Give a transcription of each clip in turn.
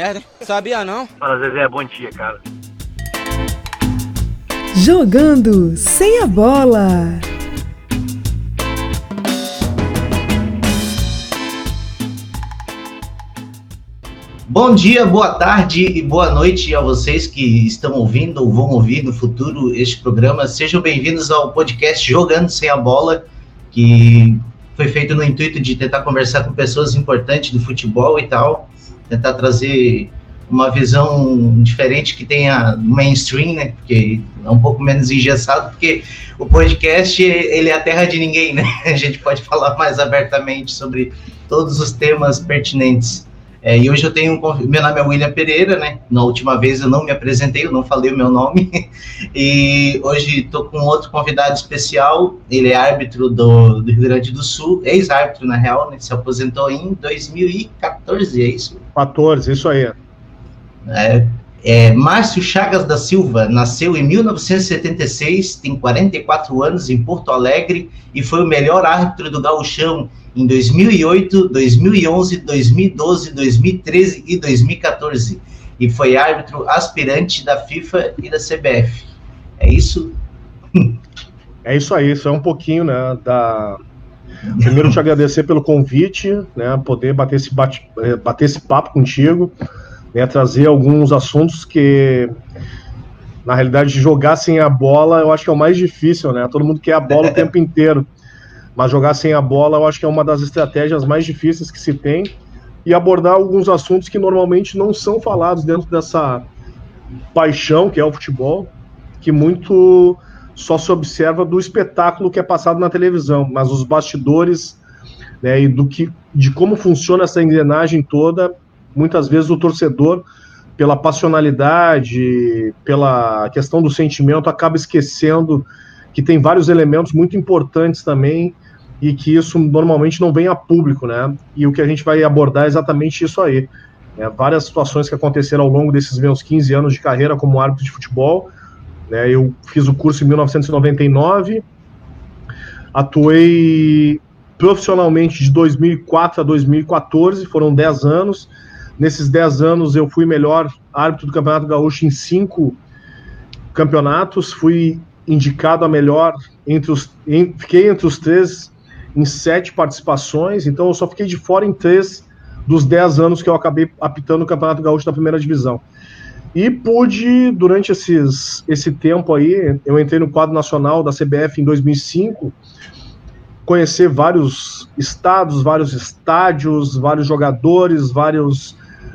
merda, hein? Sabia não? Fala, Zezé, bom dia, cara. Jogando sem a bola. Bom dia, boa tarde e boa noite a vocês que estão ouvindo ou vão ouvir no futuro este programa. Sejam bem-vindos ao podcast Jogando Sem a Bola, que foi feito no intuito de tentar conversar com pessoas importantes do futebol e tal, tentar trazer uma visão diferente que tenha mainstream, né? Porque é um pouco menos engessado, porque o podcast ele é a terra de ninguém, né? A gente pode falar mais abertamente sobre todos os temas pertinentes. É, e hoje eu tenho um meu nome é William Pereira, né? Na última vez eu não me apresentei, eu não falei o meu nome. E hoje estou com outro convidado especial. Ele é árbitro do, do Rio Grande do Sul, ex-árbitro na real, né? Se aposentou em 2014, é isso? 14, isso aí. É, é, Márcio Chagas da Silva nasceu em 1976, tem 44 anos em Porto Alegre e foi o melhor árbitro do Gauchão em 2008, 2011, 2012, 2013 e 2014. E foi árbitro aspirante da FIFA e da CBF. É isso? É isso aí, isso é um pouquinho, né, da... Primeiro te agradecer pelo convite, né, poder bater esse, bate, eh, bater esse papo contigo, né, trazer alguns assuntos que, na realidade, jogar sem a bola, eu acho que é o mais difícil, né, todo mundo quer a bola o tempo inteiro, mas jogar sem a bola eu acho que é uma das estratégias mais difíceis que se tem. E abordar alguns assuntos que normalmente não são falados dentro dessa paixão que é o futebol, que muito só se observa do espetáculo que é passado na televisão, mas os bastidores né, e do que, de como funciona essa engrenagem toda, muitas vezes o torcedor, pela passionalidade, pela questão do sentimento, acaba esquecendo que tem vários elementos muito importantes também e que isso normalmente não vem a público, né? E o que a gente vai abordar é exatamente isso aí. Né? Várias situações que aconteceram ao longo desses meus 15 anos de carreira como árbitro de futebol. Né? Eu fiz o curso em 1999, atuei profissionalmente de 2004 a 2014, foram 10 anos. Nesses 10 anos eu fui melhor árbitro do Campeonato Gaúcho em cinco campeonatos, fui indicado a melhor entre os. Em, fiquei entre os três em sete participações, então eu só fiquei de fora em três dos dez anos que eu acabei apitando o Campeonato Gaúcho da primeira divisão. E pude, durante esses, esse tempo aí, eu entrei no quadro nacional da CBF em 2005, conhecer vários estados, vários estádios, vários jogadores, vários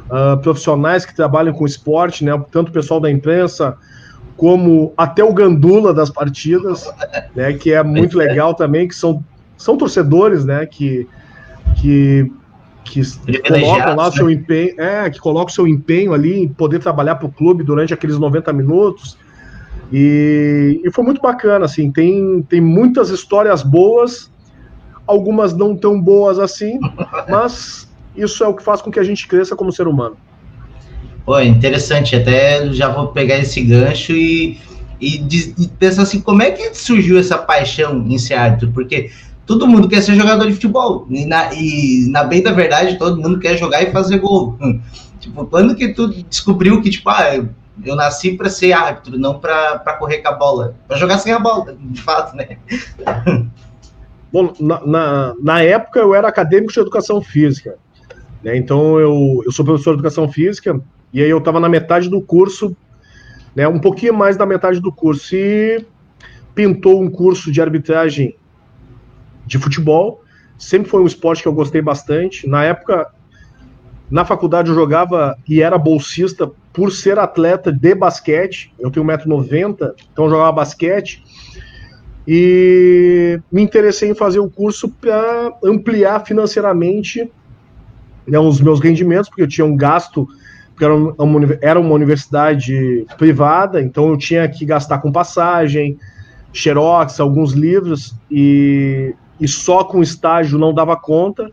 uh, profissionais que trabalham com esporte, né, tanto o pessoal da imprensa, como até o gandula das partidas, né, que é muito legal também, que são são torcedores, né, que, que, que colocam lá o seu né? empenho, é, que colocam seu empenho ali em poder trabalhar para o clube durante aqueles 90 minutos. E, e foi muito bacana, assim, tem, tem muitas histórias boas, algumas não tão boas assim, mas isso é o que faz com que a gente cresça como ser humano. Pô, interessante, até já vou pegar esse gancho e, e, e pensar assim, como é que surgiu essa paixão em ser árbitro? Porque todo mundo quer ser jogador de futebol. E na, e na bem da verdade, todo mundo quer jogar e fazer gol. tipo, quando que tu descobriu que, tipo, ah, eu nasci para ser árbitro, não para correr com a bola, para jogar sem a bola, de fato, né? Bom, na, na, na, época eu era acadêmico de educação física, né? Então eu, eu sou professor de educação física e aí eu estava na metade do curso, né? Um pouquinho mais da metade do curso e pintou um curso de arbitragem de futebol. Sempre foi um esporte que eu gostei bastante. Na época, na faculdade, eu jogava e era bolsista por ser atleta de basquete. Eu tenho 1,90m, então eu jogava basquete. E me interessei em fazer o curso para ampliar financeiramente né, os meus rendimentos, porque eu tinha um gasto, porque era uma, era uma universidade privada, então eu tinha que gastar com passagem, xerox, alguns livros, e e só com estágio não dava conta.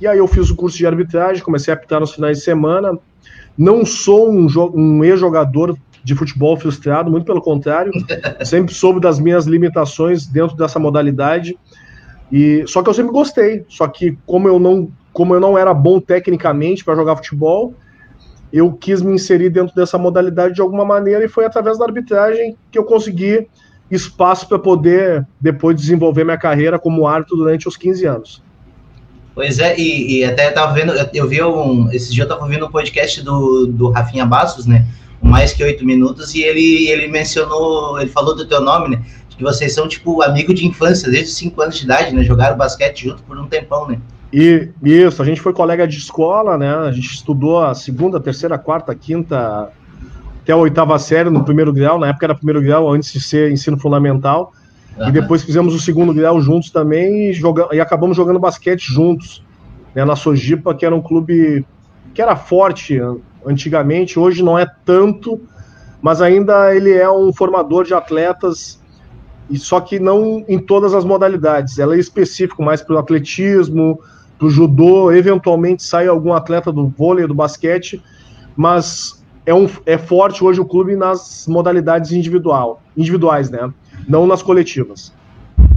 E aí eu fiz o curso de arbitragem, comecei a apitar nos finais de semana. Não sou um, um ex-jogador de futebol frustrado, muito pelo contrário, sempre soube das minhas limitações dentro dessa modalidade. E só que eu sempre gostei, só que como eu não, como eu não era bom tecnicamente para jogar futebol, eu quis me inserir dentro dessa modalidade de alguma maneira e foi através da arbitragem que eu consegui espaço para poder depois desenvolver minha carreira como árbitro durante os 15 anos. Pois é, e, e até tava vendo, eu vi um, esse dia eu tava ouvindo um podcast do, do Rafinha Bastos, né? Mais que oito minutos, e ele, ele mencionou, ele falou do teu nome, né? Que vocês são, tipo, amigo de infância, desde cinco anos de idade, né? Jogaram basquete junto por um tempão, né? E isso, a gente foi colega de escola, né? A gente estudou a segunda, terceira, quarta, quinta, até a oitava série no primeiro grau. Na época era primeiro grau, antes de ser ensino fundamental. Uhum. E depois fizemos o segundo grau juntos também e, joga, e acabamos jogando basquete juntos. Né, na Sojipa, que era um clube que era forte antigamente, hoje não é tanto, mas ainda ele é um formador de atletas, e só que não em todas as modalidades. Ela é específico mais para o atletismo, para o judô, eventualmente sai algum atleta do vôlei, do basquete, mas é, um, é forte hoje o clube nas modalidades individual, individuais, né? Não nas coletivas.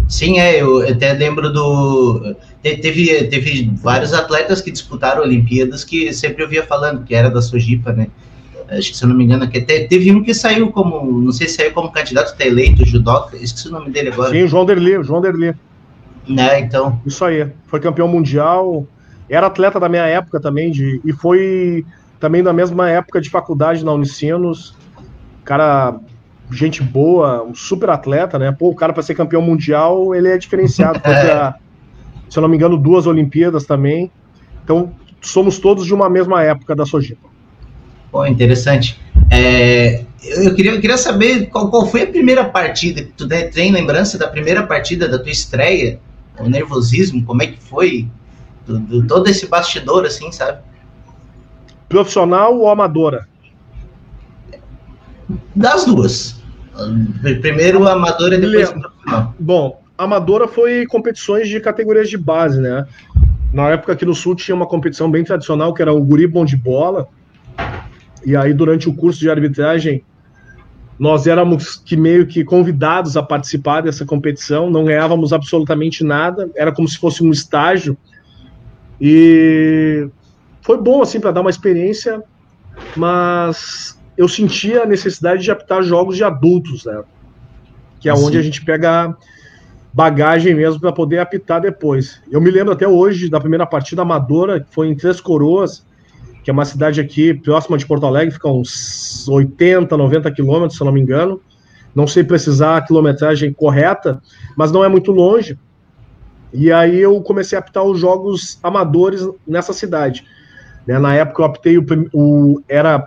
Sim, é, eu até lembro do. Teve, teve vários atletas que disputaram Olimpíadas que sempre eu via falando que era da Sojipa, né? Acho que se eu não me engano, que teve um que saiu como. Não sei se saiu como candidato a eleito, judoca, esqueci o nome dele agora. Sim, João Derli, João Derli. Né, então. Isso aí. Foi campeão mundial. Era atleta da minha época também, de, e foi também na mesma época de faculdade na Unicinos. Cara, gente boa, um super atleta, né? Pô, o cara para ser campeão mundial, ele é diferenciado. Pra, se eu não me engano, duas Olimpíadas também. Então, somos todos de uma mesma época da Sojipa. Pô, interessante. É, eu, queria, eu queria saber qual, qual foi a primeira partida. Tu tem lembrança da primeira partida da tua estreia? O nervosismo, como é que foi? Do, do, todo esse bastidor, assim, sabe? Profissional ou amadora? Das duas. Primeiro amadora e depois profissional. Bom, amadora foi competições de categorias de base, né? Na época aqui no Sul tinha uma competição bem tradicional que era o guri bom de bola. E aí durante o curso de arbitragem nós éramos que meio que convidados a participar dessa competição, não ganhávamos absolutamente nada, era como se fosse um estágio. E foi bom assim para dar uma experiência, mas eu sentia a necessidade de apitar jogos de adultos, né? Que é Sim. onde a gente pega bagagem mesmo para poder apitar depois. Eu me lembro até hoje da primeira partida amadora, que foi em Três Coroas, que é uma cidade aqui próxima de Porto Alegre, fica uns 80, 90 quilômetros, se eu não me engano. Não sei precisar a quilometragem correta, mas não é muito longe. E aí eu comecei a apitar os jogos amadores nessa cidade. Né? Na época eu apitei o, o, era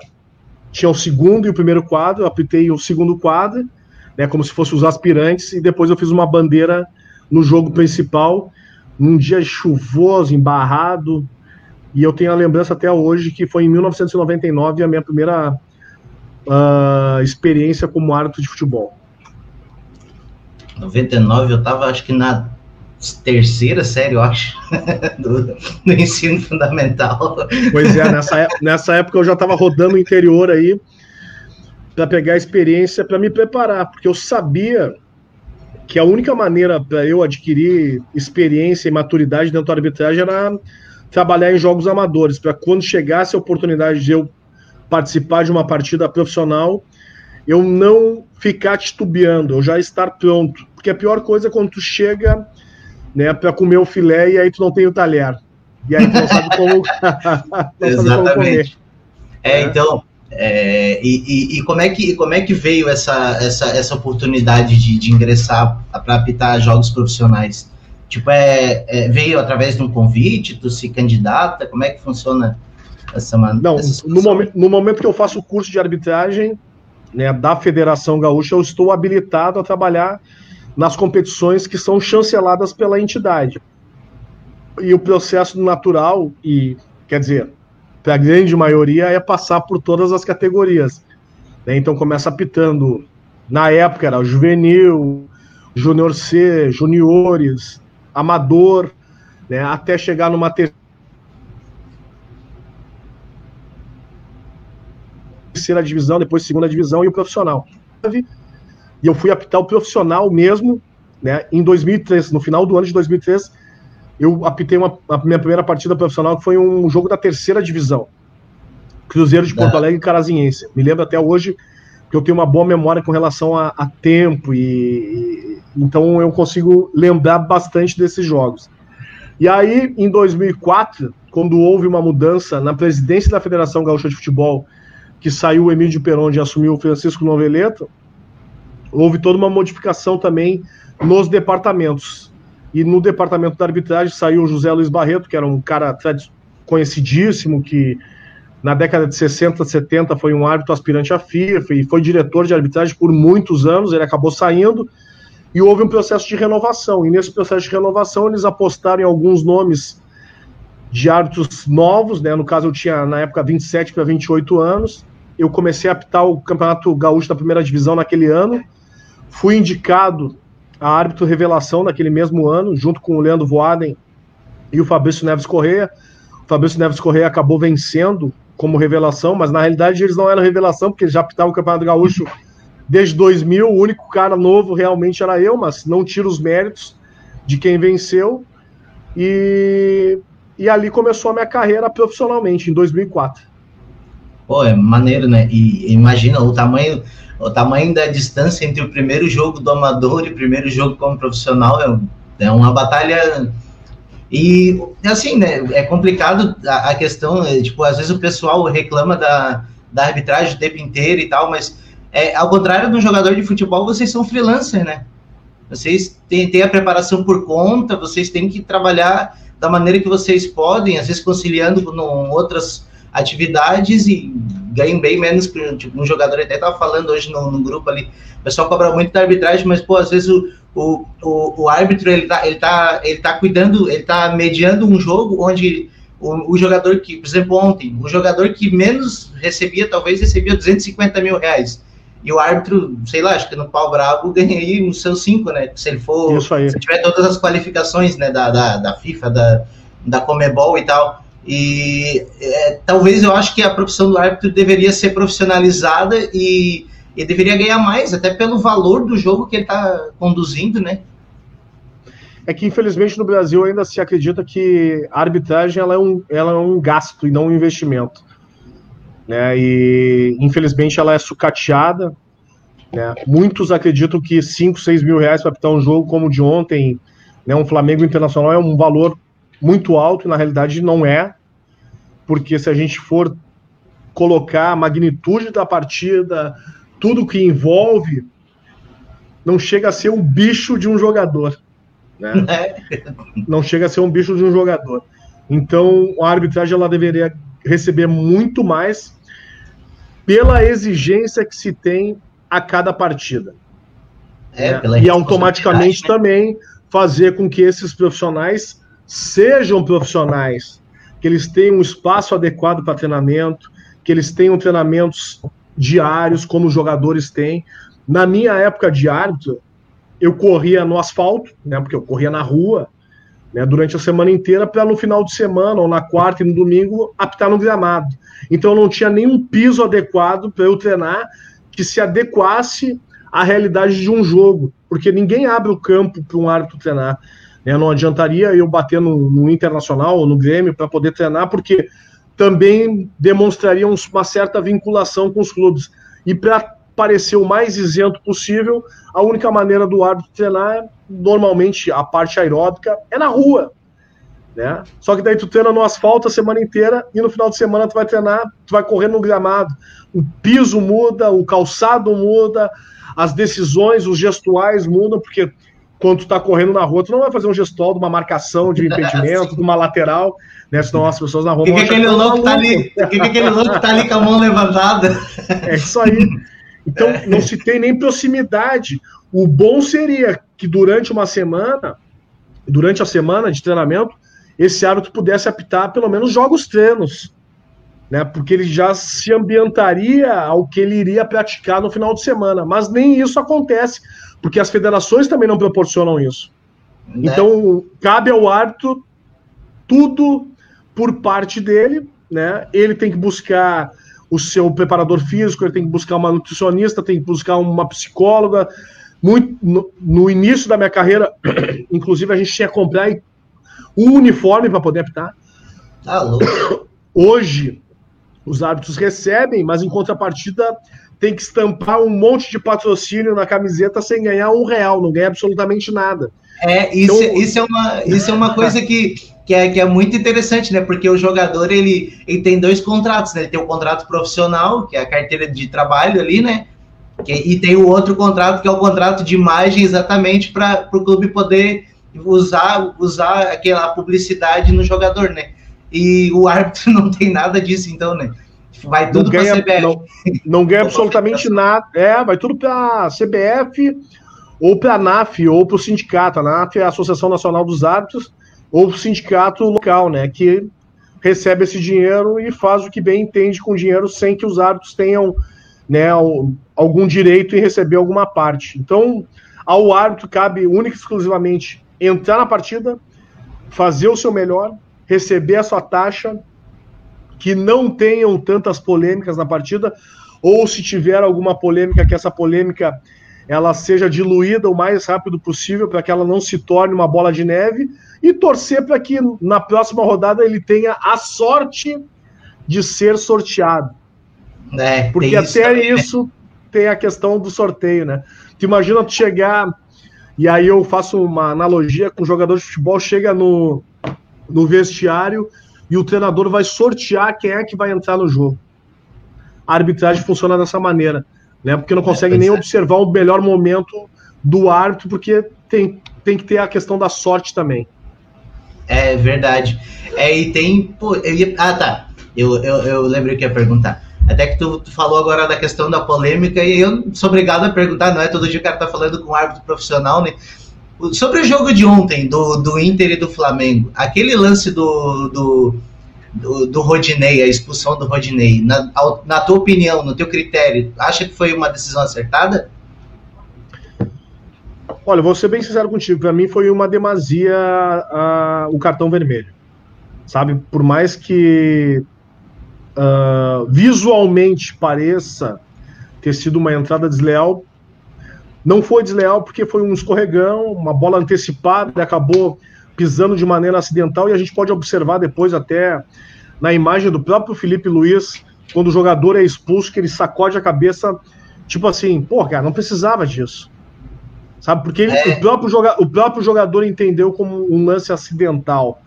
tinha o segundo e o primeiro quadro, eu apitei o segundo quadro, né, como se fossem os aspirantes, e depois eu fiz uma bandeira no jogo principal, num dia chuvoso, embarrado, e eu tenho a lembrança até hoje que foi em 1999 a minha primeira uh, experiência como árbitro de futebol. 99 eu estava acho que na terceira série, eu acho, do, do, ensino fundamental. Pois é, nessa, nessa época eu já estava rodando o interior aí para pegar experiência, para me preparar, porque eu sabia que a única maneira para eu adquirir experiência e maturidade dentro da arbitragem era trabalhar em jogos amadores, para quando chegasse a oportunidade de eu participar de uma partida profissional, eu não ficar titubeando, eu já estar pronto. Porque a pior coisa é quando tu chega né, para comer o filé e aí tu não tem o talher. E aí tu não sabe como, não Exatamente. Sabe comer. É, então, é, e, e, e, como, é que, como é que veio essa, essa, essa oportunidade de, de ingressar para apitar jogos profissionais? Tipo, é, é, veio através de um convite, tu se candidata, como é que funciona essa maneira? Não, no momento, no momento que eu faço o curso de arbitragem né, da Federação Gaúcha, eu estou habilitado a trabalhar nas competições que são chanceladas pela entidade. E o processo natural, e quer dizer, para a grande maioria, é passar por todas as categorias. Né? Então começa apitando, na época era juvenil, júnior C, juniores, amador, né? até chegar numa terceira divisão, depois segunda divisão e o profissional e eu fui apitar o profissional mesmo, né, em 2003, no final do ano de 2003, eu apitei uma, a minha primeira partida profissional, que foi um jogo da terceira divisão. Cruzeiro de Porto Alegre e Carazinhense. Me lembro até hoje que eu tenho uma boa memória com relação a, a tempo e, e, então eu consigo lembrar bastante desses jogos. E aí, em 2004, quando houve uma mudança na presidência da Federação Gaúcha de Futebol, que saiu o Emílio Peron e assumiu o Francisco Noveleto, houve toda uma modificação também nos departamentos. E no departamento da arbitragem saiu o José Luiz Barreto, que era um cara conhecidíssimo, que na década de 60, 70 foi um árbitro aspirante à FIFA e foi diretor de arbitragem por muitos anos, ele acabou saindo e houve um processo de renovação. E nesse processo de renovação eles apostaram em alguns nomes de árbitros novos, né? No caso eu tinha na época 27 para 28 anos. Eu comecei a apitar o Campeonato Gaúcho da Primeira Divisão naquele ano. Fui indicado a árbitro revelação naquele mesmo ano, junto com o Leandro Voaden e o Fabrício Neves Correia. O Fabrício Neves Correia acabou vencendo como revelação, mas na realidade eles não eram revelação, porque já apitavam o Campeonato Gaúcho desde 2000. O único cara novo realmente era eu, mas não tiro os méritos de quem venceu. E, e ali começou a minha carreira profissionalmente, em 2004. Pô, é maneiro, né? E imagina o tamanho, o tamanho da distância entre o primeiro jogo do amador e o primeiro jogo como profissional. É, é uma batalha e, assim, né, é complicado a, a questão, é, tipo, às vezes o pessoal reclama da, da arbitragem o tempo inteiro e tal, mas é, ao contrário do jogador de futebol, vocês são freelancer, né? Vocês têm, têm a preparação por conta, vocês têm que trabalhar da maneira que vocês podem, às vezes conciliando com outras atividades e ganham bem menos tipo, um jogador até estava falando hoje no, no, grupo ali. O pessoal cobra muito da arbitragem, mas pô, às vezes o, o, o, o árbitro ele tá, ele, tá, ele tá cuidando, ele tá mediando um jogo onde o, o, jogador que, por exemplo, ontem, o jogador que menos recebia, talvez recebia 250 mil reais. E o árbitro, sei lá, acho que no pau bravo ganhei os seus cinco, né? Se ele for, se tiver todas as qualificações, né, da, da, da FIFA, da, da Comebol e tal. E é, talvez eu acho que a profissão do árbitro deveria ser profissionalizada e, e deveria ganhar mais, até pelo valor do jogo que ele está conduzindo, né? É que, infelizmente, no Brasil ainda se acredita que a arbitragem ela é, um, ela é um gasto e não um investimento. Né? E, infelizmente, ela é sucateada. Né? Muitos acreditam que 5, 6 mil reais para apitar um jogo como o de ontem, né? um Flamengo Internacional, é um valor muito alto, e na realidade não é, porque se a gente for colocar a magnitude da partida, tudo que envolve, não chega a ser um bicho de um jogador. Né? É. Não chega a ser um bicho de um jogador. Então, a arbitragem ela deveria receber muito mais pela exigência que se tem a cada partida. É, né? E automaticamente né? também fazer com que esses profissionais sejam profissionais, que eles tenham um espaço adequado para treinamento, que eles tenham treinamentos diários, como os jogadores têm. Na minha época de árbitro, eu corria no asfalto, né, porque eu corria na rua, né, durante a semana inteira, para no final de semana, ou na quarta e no domingo, apitar no gramado. Então não tinha nenhum piso adequado para eu treinar que se adequasse à realidade de um jogo, porque ninguém abre o campo para um árbitro treinar. Né? Não adiantaria eu bater no, no Internacional ou no Grêmio para poder treinar, porque também demonstraria uma certa vinculação com os clubes. E para parecer o mais isento possível, a única maneira do árbitro treinar, normalmente a parte aeróbica, é na rua. Né? Só que daí tu treina no asfalto a semana inteira e no final de semana tu vai treinar, tu vai correr no gramado. O piso muda, o calçado muda, as decisões, os gestuais mudam, porque quando tu tá correndo na rua, tu não vai fazer um gestual de uma marcação de impedimento, de uma lateral, né? Senão as pessoas na rua que vão que aquele tá louco tá ali, que, que aquele louco tá ali com a mão levantada? É isso aí. Então, não se tem nem proximidade. O bom seria que durante uma semana, durante a semana de treinamento, esse árbitro pudesse apitar pelo menos jogos treinos, né? Porque ele já se ambientaria ao que ele iria praticar no final de semana. Mas nem isso acontece porque as federações também não proporcionam isso. Né? Então, cabe ao árbitro tudo por parte dele, né? Ele tem que buscar o seu preparador físico, ele tem que buscar uma nutricionista, tem que buscar uma psicóloga. Muito, no, no início da minha carreira, inclusive, a gente tinha que comprar um uniforme para poder apitar. Tá louco. Hoje, Os árbitros recebem, mas em contrapartida tem que estampar um monte de patrocínio na camiseta sem ganhar um real, não ganha absolutamente nada. É, isso, então, isso, é, uma, isso é uma coisa que, que, é, que é muito interessante, né? Porque o jogador ele, ele tem dois contratos, né? Ele tem o um contrato profissional, que é a carteira de trabalho ali, né? Que, e tem o outro contrato, que é o contrato de imagem, exatamente para o clube poder usar, usar aquela publicidade no jogador, né? E o árbitro não tem nada disso, então, né? Vai tudo para a CBF. Não, não ganha absolutamente nada. É, vai tudo para a CBF ou para a ANAF ou para o sindicato. A ANAF é a Associação Nacional dos Árbitros ou sindicato local, né? Que recebe esse dinheiro e faz o que bem entende com o dinheiro sem que os árbitros tenham né, algum direito em receber alguma parte. Então, ao árbitro cabe única e exclusivamente entrar na partida, fazer o seu melhor, receber a sua taxa, que não tenham tantas polêmicas na partida, ou se tiver alguma polêmica, que essa polêmica ela seja diluída o mais rápido possível para que ela não se torne uma bola de neve e torcer para que na próxima rodada ele tenha a sorte de ser sorteado. É, Porque até isso, isso tem a questão do sorteio, né? Tu imagina tu chegar, e aí eu faço uma analogia com o jogador de futebol, chega no, no vestiário e o treinador vai sortear quem é que vai entrar no jogo. A arbitragem funciona dessa maneira, né? Porque não consegue é, nem é. observar o melhor momento do árbitro, porque tem, tem que ter a questão da sorte também. É verdade. É, e tem. Pô, ia, ah, tá. Eu, eu, eu lembrei que ia perguntar. Até que tu, tu, falou agora da questão da polêmica, e eu sou obrigado a perguntar, não é todo dia o cara tá falando com um árbitro profissional, né? Sobre o jogo de ontem, do, do Inter e do Flamengo, aquele lance do, do, do, do Rodinei, a expulsão do Rodinei, na, na tua opinião, no teu critério, acha que foi uma decisão acertada? Olha, vou ser bem sincero contigo, para mim foi uma demasia o cartão vermelho. Sabe, por mais que uh, visualmente pareça ter sido uma entrada desleal, não foi desleal porque foi um escorregão, uma bola antecipada, acabou pisando de maneira acidental e a gente pode observar depois até na imagem do próprio Felipe Luiz, quando o jogador é expulso, que ele sacode a cabeça, tipo assim, pô, cara, não precisava disso. Sabe, porque é. o, próprio joga o próprio jogador entendeu como um lance acidental.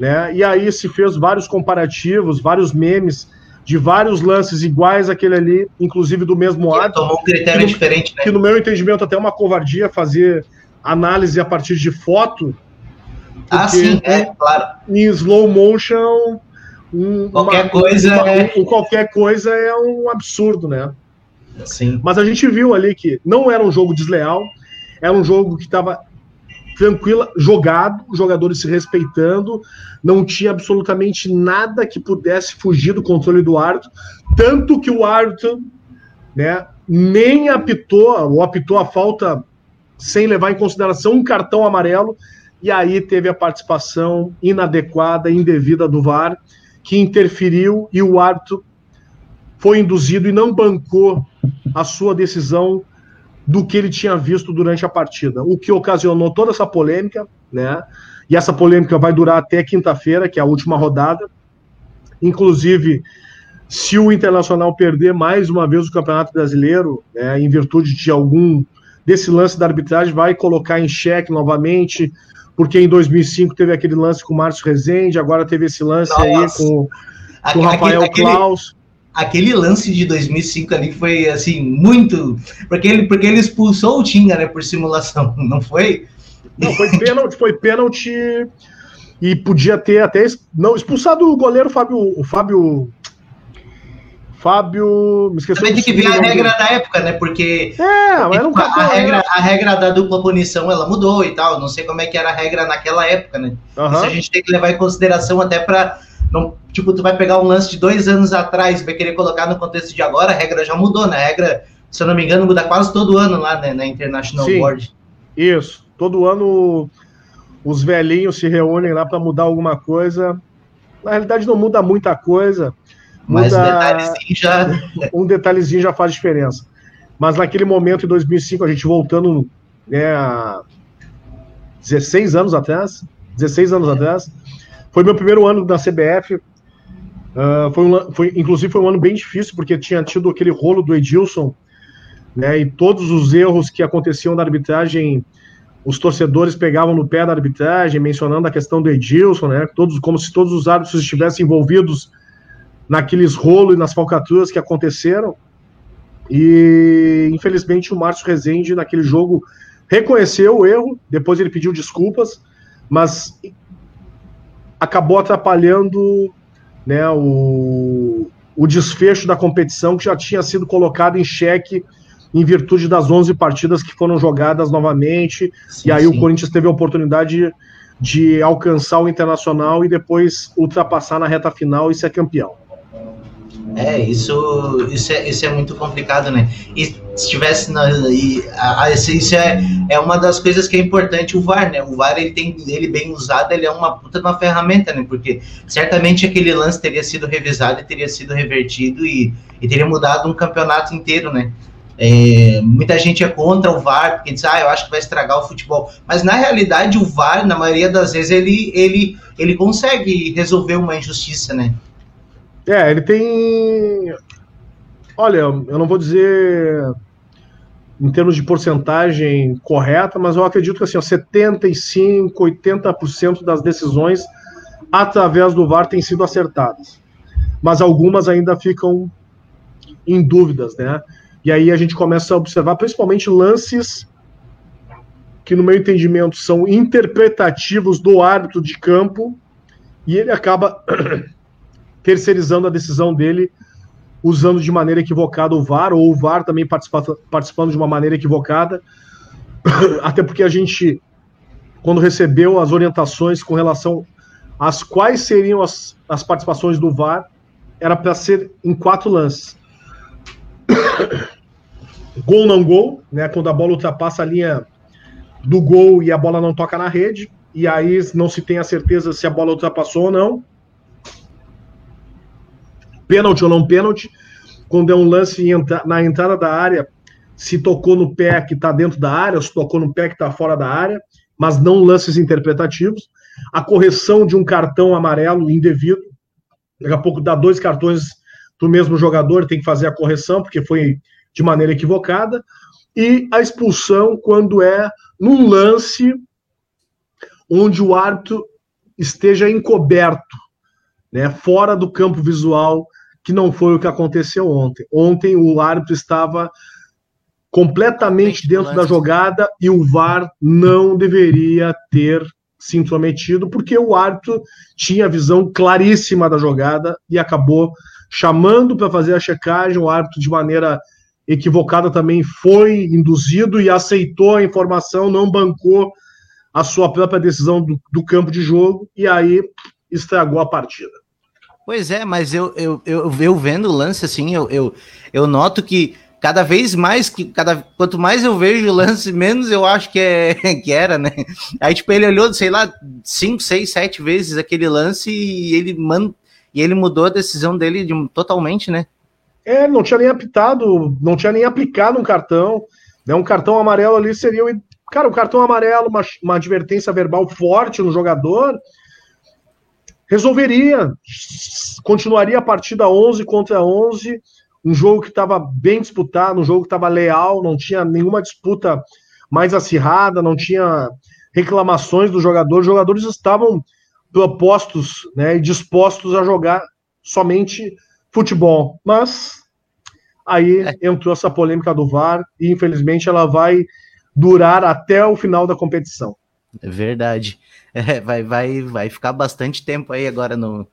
Né? E aí se fez vários comparativos, vários memes de vários lances iguais àquele ali, inclusive do mesmo ato. Tomou um critério que, diferente, né? Que no meu entendimento até é uma covardia fazer análise a partir de foto. Ah, sim, é, claro. Em slow motion, um, qualquer uma, coisa uma, é... um, qualquer coisa é um absurdo, né? Sim. Mas a gente viu ali que não era um jogo desleal, era um jogo que estava tranquila, jogado, jogadores se respeitando, não tinha absolutamente nada que pudesse fugir do controle do árbitro, tanto que o árbitro, né, nem apitou, ou apitou a falta sem levar em consideração um cartão amarelo, e aí teve a participação inadequada, indevida do VAR, que interferiu e o árbitro foi induzido e não bancou a sua decisão do que ele tinha visto durante a partida, o que ocasionou toda essa polêmica, né? E essa polêmica vai durar até quinta-feira, que é a última rodada. Inclusive, se o Internacional perder mais uma vez o Campeonato Brasileiro, né, em virtude de algum desse lance da arbitragem, vai colocar em xeque novamente, porque em 2005 teve aquele lance com o Márcio Rezende, agora teve esse lance Nossa. aí com, com o Rafael aquele, Klaus aquele lance de 2005 ali foi assim muito porque ele porque ele expulsou o Tinga né por simulação não foi? Não foi pênalti foi pênalti e podia ter até não expulsado o goleiro Fábio o Fábio Fábio me esqueci tem que ver a regra da época né porque é, porque, era um a, a regra a regra da dupla punição ela mudou e tal não sei como é que era a regra naquela época né? Uhum. isso a gente tem que levar em consideração até para não, tipo, tu vai pegar um lance de dois anos atrás, vai querer colocar no contexto de agora, a regra já mudou, né? A regra, se eu não me engano, muda quase todo ano lá né, na International Sim, Board. Isso. Todo ano os velhinhos se reúnem lá para mudar alguma coisa. Na realidade, não muda muita coisa. Mas muda... um detalhezinho já. um detalhezinho já faz diferença. Mas naquele momento, em 2005, a gente voltando né, 16 anos atrás, 16 anos é. atrás, foi meu primeiro ano na CBF. Uh, foi, um, foi, inclusive foi um ano bem difícil, porque tinha tido aquele rolo do Edilson, né, e todos os erros que aconteciam na arbitragem, os torcedores pegavam no pé da arbitragem, mencionando a questão do Edilson, né, todos, como se todos os árbitros estivessem envolvidos naqueles rolos e nas falcatruas que aconteceram. E infelizmente o Márcio Rezende, naquele jogo, reconheceu o erro, depois ele pediu desculpas, mas acabou atrapalhando né, o, o desfecho da competição que já tinha sido colocado em xeque em virtude das 11 partidas que foram jogadas novamente, sim, e aí sim. o Corinthians teve a oportunidade de, de alcançar o Internacional e depois ultrapassar na reta final e ser campeão. É, isso, isso, é, isso é muito complicado, né? E se tivesse na, e, a, isso é, é uma das coisas que é importante o VAR, né? O VAR ele tem ele bem usado, ele é uma puta de uma ferramenta, né? Porque certamente aquele lance teria sido revisado e teria sido revertido e, e teria mudado um campeonato inteiro, né? É, muita gente é contra o VAR, porque diz, ah, eu acho que vai estragar o futebol. Mas na realidade, o VAR, na maioria das vezes, ele, ele, ele consegue resolver uma injustiça, né? É, ele tem. Olha, eu não vou dizer em termos de porcentagem correta, mas eu acredito que assim, ó, 75%, 80% das decisões através do VAR têm sido acertadas. Mas algumas ainda ficam em dúvidas, né? E aí a gente começa a observar principalmente lances que, no meu entendimento, são interpretativos do árbitro de campo e ele acaba terceirizando a decisão dele, usando de maneira equivocada o VAR, ou o VAR também participando de uma maneira equivocada, até porque a gente, quando recebeu as orientações com relação às quais seriam as, as participações do VAR, era para ser em quatro lances. gol não gol, né? Quando a bola ultrapassa a linha do gol e a bola não toca na rede, e aí não se tem a certeza se a bola ultrapassou ou não pênalti ou não pênalti, quando é um lance na entrada da área, se tocou no pé que está dentro da área, ou se tocou no pé que está fora da área, mas não lances interpretativos. A correção de um cartão amarelo indevido, daqui a pouco dá dois cartões do mesmo jogador, tem que fazer a correção, porque foi de maneira equivocada. E a expulsão quando é num lance onde o árbitro esteja encoberto, né, fora do campo visual que não foi o que aconteceu ontem. Ontem o árbitro estava completamente dentro da jogada e o VAR não deveria ter se intrometido, porque o árbitro tinha a visão claríssima da jogada e acabou chamando para fazer a checagem. O árbitro, de maneira equivocada, também foi induzido e aceitou a informação, não bancou a sua própria decisão do, do campo de jogo e aí estragou a partida. Pois é, mas eu, eu, eu, eu vendo o lance assim, eu, eu, eu noto que cada vez mais que cada quanto mais eu vejo o lance, menos eu acho que é que era, né? Aí tipo ele olhou, sei lá, cinco, seis, sete vezes aquele lance e ele man, e ele mudou a decisão dele de, totalmente, né? É, não tinha nem apitado, não tinha nem aplicado um cartão. Né? Um cartão amarelo ali seria, cara, um cartão amarelo, uma, uma advertência verbal forte no jogador resolveria, continuaria a partida 11 contra 11, um jogo que estava bem disputado, um jogo que estava leal, não tinha nenhuma disputa mais acirrada, não tinha reclamações dos jogadores, os jogadores estavam propostos né, e dispostos a jogar somente futebol. Mas aí é. entrou essa polêmica do VAR e infelizmente ela vai durar até o final da competição. É verdade. É, vai, vai, vai ficar bastante tempo aí agora no,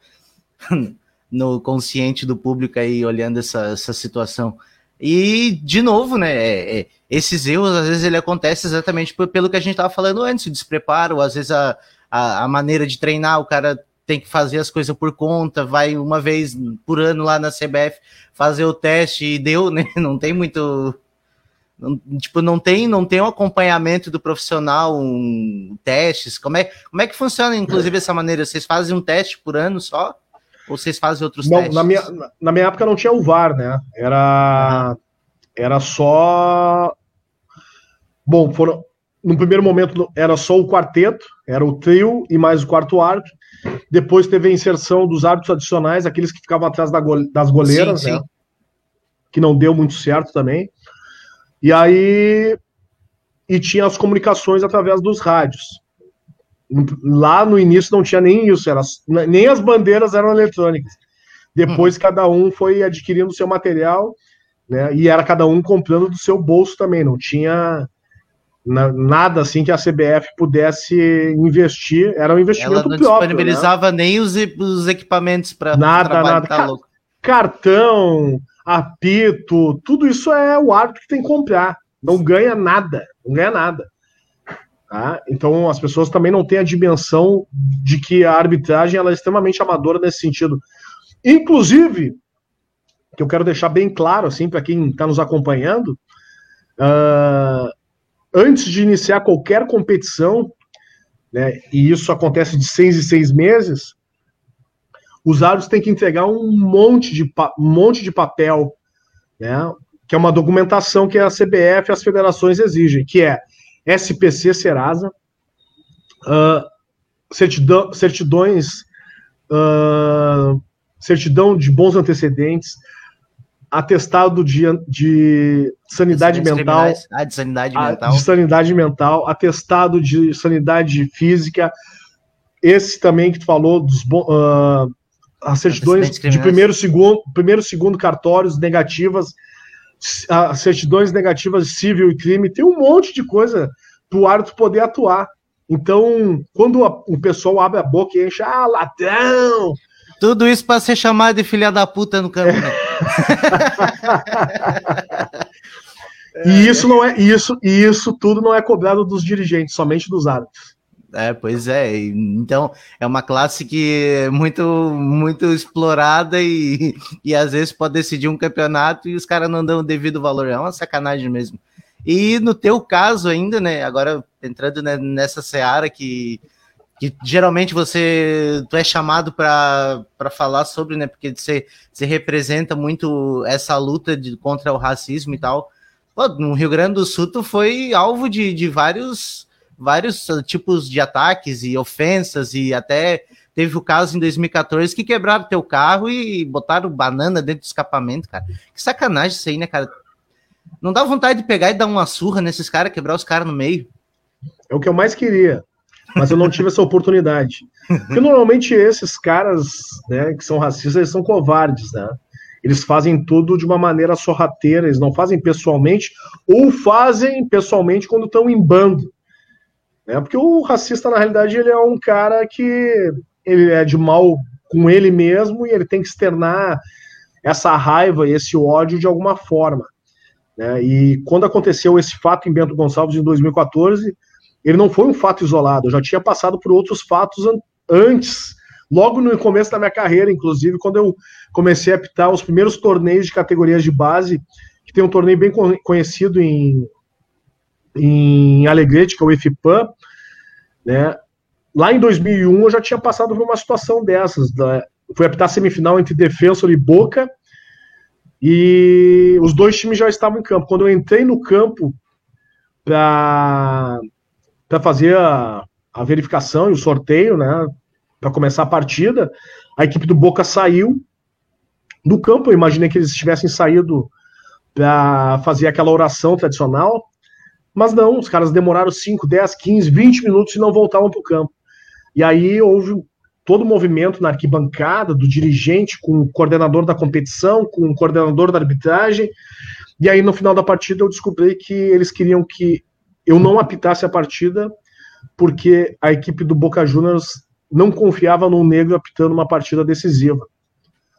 no consciente do público aí olhando essa, essa situação. E, de novo, né, é, é, esses erros, às vezes, ele acontece exatamente pelo que a gente estava falando antes, o despreparo, às vezes a, a, a, maneira de treinar, o cara tem que fazer as coisas por conta, vai uma vez por ano lá na CBF fazer o teste e deu, né, não tem muito não, tipo, não tem, não tem um acompanhamento do profissional, um, testes. Como é, como é que funciona, inclusive, essa maneira? Vocês fazem um teste por ano só? Ou vocês fazem outros não, testes? Na minha, na minha época não tinha o VAR, né? Era, era só. Bom, foram, no primeiro momento era só o quarteto, era o trio e mais o quarto árbitro. Depois teve a inserção dos árbitros adicionais, aqueles que ficavam atrás da go das goleiras, sim, sim. né? Que não deu muito certo também. E aí. E tinha as comunicações através dos rádios. Lá no início não tinha nem isso, era, nem as bandeiras eram eletrônicas. Depois hum. cada um foi adquirindo seu material, né? E era cada um comprando do seu bolso também, não tinha nada assim que a CBF pudesse investir, era um investimento Ela não próprio. Né? disponibilizava né? nem os, os equipamentos para nada, nada. Tá Ca cartão, apito, tudo isso é o árbitro que tem que comprar. Não ganha nada, não ganha nada. Tá? Então as pessoas também não têm a dimensão de que a arbitragem ela é extremamente amadora nesse sentido. Inclusive, que eu quero deixar bem claro assim para quem está nos acompanhando, uh, antes de iniciar qualquer competição, né, e isso acontece de seis em seis meses, os árbitros têm que entregar um monte de, um monte de papel, né, que é uma documentação que a CBF e as federações exigem, que é SPC Serasa, uh, certidão, certidões, uh, certidão de bons antecedentes, atestado de, de sanidade mental. Ah, de sanidade mental. De sanidade mental, atestado de sanidade física. Esse também que tu falou, dos uh, as certidões de primeiro, segundo, primeiro, segundo cartórios negativas, as certidões negativas de civil e crime, tem um monte de coisa para o árbitro poder atuar. Então, quando a, o pessoal abre a boca e enche, ah, ladrão, tudo isso para ser chamado de filha da puta no campo. Né? e isso não é isso, e isso tudo não é cobrado dos dirigentes, somente dos árbitros. É, pois é. Então, é uma classe que é muito, muito explorada e, e às vezes pode decidir um campeonato e os caras não dão o devido valor. É uma sacanagem mesmo. E no teu caso ainda, né? Agora entrando nessa seara que que geralmente você tu é chamado para falar sobre, né? Porque você, você representa muito essa luta de, contra o racismo e tal. Pô, no Rio Grande do Sul, tu foi alvo de, de vários, vários tipos de ataques e ofensas, e até teve o caso em 2014 que quebraram teu carro e botaram banana dentro do escapamento, cara. Que sacanagem isso aí, né, cara? Não dá vontade de pegar e dar uma surra nesses caras, quebrar os caras no meio. É o que eu mais queria mas eu não tive essa oportunidade. Porque normalmente esses caras, né, que são racistas, eles são covardes, né? Eles fazem tudo de uma maneira sorrateira, eles não fazem pessoalmente, ou fazem pessoalmente quando estão em bando. Né? Porque o racista, na realidade, ele é um cara que ele é de mal com ele mesmo e ele tem que externar essa raiva e esse ódio de alguma forma. Né? E quando aconteceu esse fato em Bento Gonçalves em 2014, ele não foi um fato isolado, eu já tinha passado por outros fatos an antes, logo no começo da minha carreira, inclusive, quando eu comecei a apitar os primeiros torneios de categorias de base, que tem um torneio bem conhecido em, em Alegrete, que é o EFIPAM, né? Lá em 2001 eu já tinha passado por uma situação dessas. Da, fui apitar semifinal entre Defensor e Boca, e os dois times já estavam em campo. Quando eu entrei no campo para para fazer a, a, verificação e o sorteio, né? Para começar a partida. A equipe do Boca saiu do campo. Eu imaginei que eles tivessem saído para fazer aquela oração tradicional. Mas não, os caras demoraram 5, 10, 15, 20 minutos e não voltavam para o campo. E aí houve todo o movimento na arquibancada do dirigente com o coordenador da competição, com o coordenador da arbitragem. E aí no final da partida eu descobri que eles queriam que eu não apitasse a partida porque a equipe do Boca Juniors não confiava no negro apitando uma partida decisiva.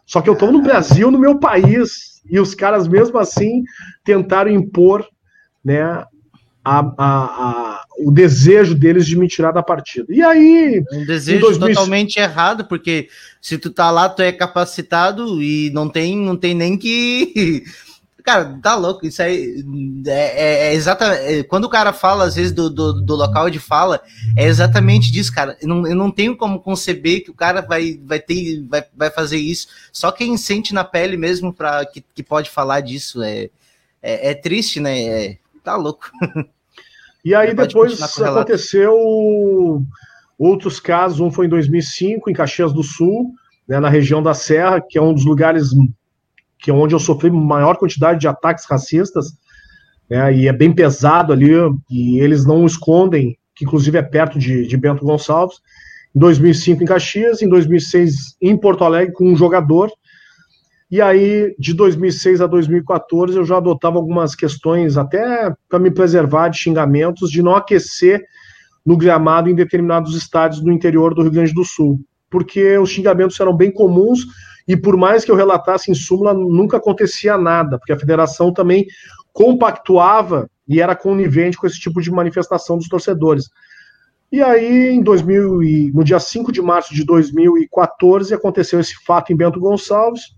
Só que eu estou no Brasil, no meu país, e os caras mesmo assim tentaram impor né, a, a, a, o desejo deles de me tirar da partida. E aí. Um desejo 2000... totalmente errado, porque se tu tá lá, tu é capacitado e não tem, não tem nem que Cara, tá louco. Isso aí é, é, é exatamente. É, quando o cara fala, às vezes, do, do, do, local de fala, é exatamente disso, cara. Eu não, eu não tenho como conceber que o cara vai, vai ter, vai, vai fazer isso. Só quem sente na pele mesmo para que, que pode falar disso. É, é, é triste, né? É, tá louco. E aí depois aconteceu Outros casos, um foi em 2005, em Caxias do Sul, né, na região da Serra, que é um dos lugares que é onde eu sofri maior quantidade de ataques racistas, né, e é bem pesado ali, e eles não escondem, que inclusive é perto de, de Bento Gonçalves. Em 2005 em Caxias, em 2006 em Porto Alegre com um jogador, e aí de 2006 a 2014 eu já adotava algumas questões até para me preservar de xingamentos, de não aquecer no gramado em determinados estádios do interior do Rio Grande do Sul, porque os xingamentos eram bem comuns e por mais que eu relatasse em súmula, nunca acontecia nada, porque a federação também compactuava e era conivente com esse tipo de manifestação dos torcedores. E aí, em 2000 e, no dia 5 de março de 2014, aconteceu esse fato em Bento Gonçalves,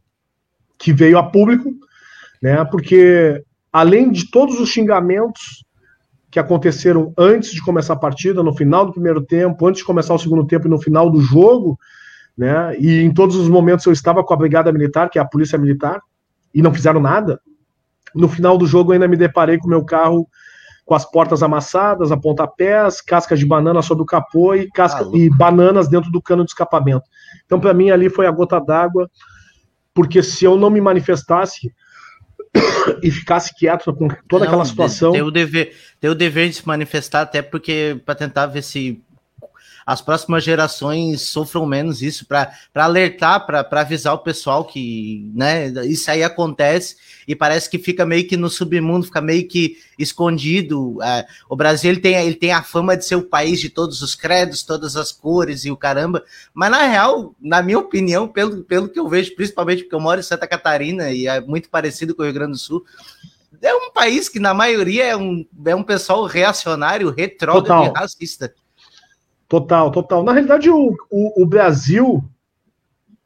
que veio a público, né, porque além de todos os xingamentos que aconteceram antes de começar a partida, no final do primeiro tempo, antes de começar o segundo tempo e no final do jogo, né? E em todos os momentos eu estava com a Brigada Militar, que é a Polícia Militar, e não fizeram nada. No final do jogo ainda me deparei com o meu carro com as portas amassadas, a pontapés, cascas de banana sobre o capô e, casca, ah, e bananas dentro do cano de escapamento. Então, para mim, ali foi a gota d'água, porque se eu não me manifestasse, e ficasse quieto com toda não, aquela situação. Tem o dever, tem o dever de se manifestar, até porque para tentar ver se as próximas gerações sofram menos isso, para alertar, para avisar o pessoal que né, isso aí acontece e parece que fica meio que no submundo, fica meio que escondido. É, o Brasil ele tem, ele tem a fama de ser o país de todos os credos, todas as cores e o caramba, mas na real, na minha opinião, pelo, pelo que eu vejo, principalmente porque eu moro em Santa Catarina e é muito parecido com o Rio Grande do Sul, é um país que, na maioria, é um, é um pessoal reacionário, retrógrado e racista. Total, total. Na realidade, o, o, o, Brasil,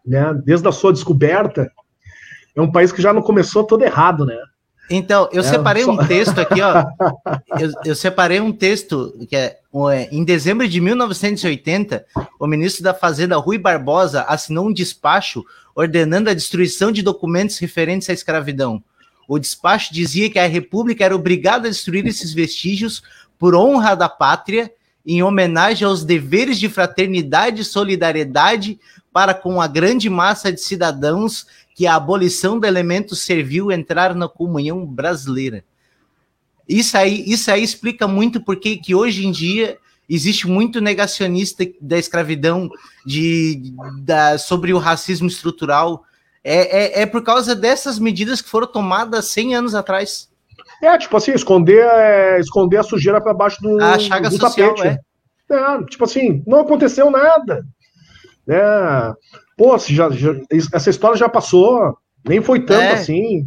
né, desde a sua descoberta, é um país que já não começou todo errado, né? Então, eu é, separei só... um texto aqui, ó. eu, eu, separei um texto que é, é, em dezembro de 1980, o ministro da Fazenda Rui Barbosa assinou um despacho ordenando a destruição de documentos referentes à escravidão. O despacho dizia que a República era obrigada a destruir esses vestígios por honra da pátria em homenagem aos deveres de fraternidade e solidariedade para com a grande massa de cidadãos que a abolição do elemento serviu entrar na comunhão brasileira. Isso aí, isso aí explica muito porque que hoje em dia existe muito negacionista da escravidão, de, da, sobre o racismo estrutural. É, é, é por causa dessas medidas que foram tomadas 100 anos atrás. É, tipo assim, esconder, é, esconder a sujeira para baixo do, a chaga do social, tapete. É. é. tipo assim, não aconteceu nada. É, pô, já, já, essa história já passou, nem foi tanto é. assim.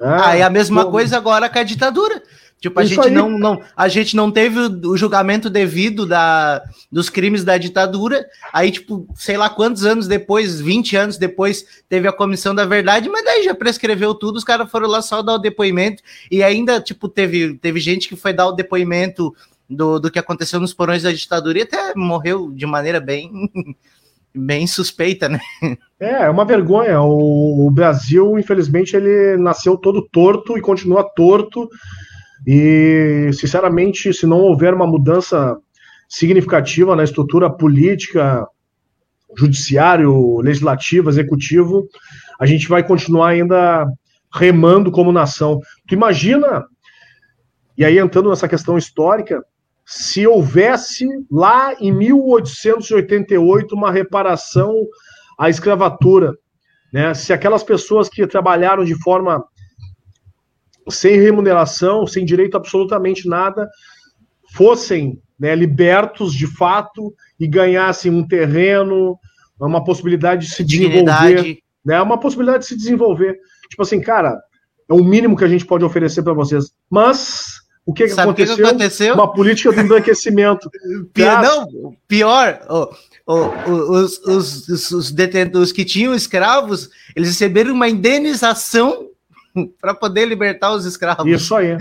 É, ah, e a mesma pô, coisa agora com a ditadura. Tipo, a gente, não, não, a gente não teve o julgamento devido da, dos crimes da ditadura. Aí, tipo, sei lá quantos anos depois, 20 anos depois, teve a comissão da verdade, mas daí já prescreveu tudo, os caras foram lá só dar o depoimento. E ainda, tipo, teve, teve gente que foi dar o depoimento do, do que aconteceu nos porões da ditadura e até morreu de maneira bem. bem suspeita, né? É, é uma vergonha. O, o Brasil, infelizmente, ele nasceu todo torto e continua torto e, sinceramente, se não houver uma mudança significativa na estrutura política, judiciário, legislativo, executivo, a gente vai continuar ainda remando como nação. Tu imagina, e aí entrando nessa questão histórica, se houvesse lá em 1888 uma reparação à escravatura, né? Se aquelas pessoas que trabalharam de forma sem remuneração, sem direito a absolutamente nada, fossem né, libertos de fato e ganhassem um terreno, uma possibilidade de se desenvolver, né, uma possibilidade de se desenvolver. Tipo assim, cara, é o mínimo que a gente pode oferecer para vocês. Mas o que, que, aconteceu? que, aconteceu? Uma política de embranquecimento. pior, não, pior, oh, oh, os, os, os, os detentos que tinham escravos, eles receberam uma indenização para poder libertar os escravos. Isso aí.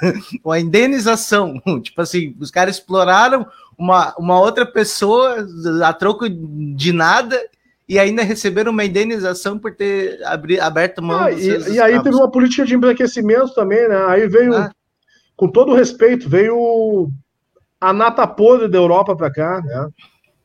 uma indenização. Tipo assim, os caras exploraram uma, uma outra pessoa a troco de nada e ainda receberam uma indenização por ter abri, aberto mão. Ah, e, e aí teve uma política de embranquecimento também, né? Aí veio, ah. com todo respeito, veio a nata podre da Europa para cá, né?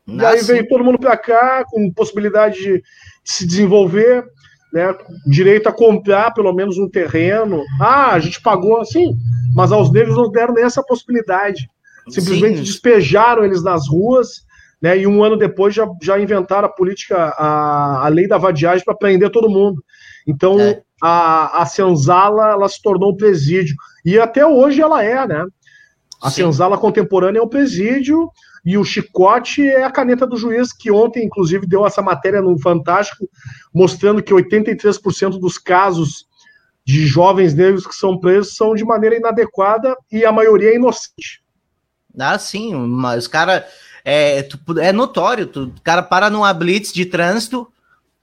E aí veio todo mundo para cá com possibilidade de, de se desenvolver, né, direito a comprar pelo menos um terreno. Ah, a gente pagou assim, mas aos negros não deram nem essa possibilidade. Simplesmente Sim. despejaram eles nas ruas, né, e um ano depois já, já inventaram a política, a, a lei da vadiagem para prender todo mundo. Então, é. a, a senzala ela se tornou um presídio. E até hoje ela é, né? A Sim. senzala contemporânea é um presídio, e o chicote é a caneta do juiz, que ontem, inclusive, deu essa matéria no Fantástico, mostrando que 83% dos casos de jovens negros que são presos são de maneira inadequada e a maioria é inocente. Ah, sim, mas os cara é, é notório, tu, o cara para numa blitz de trânsito,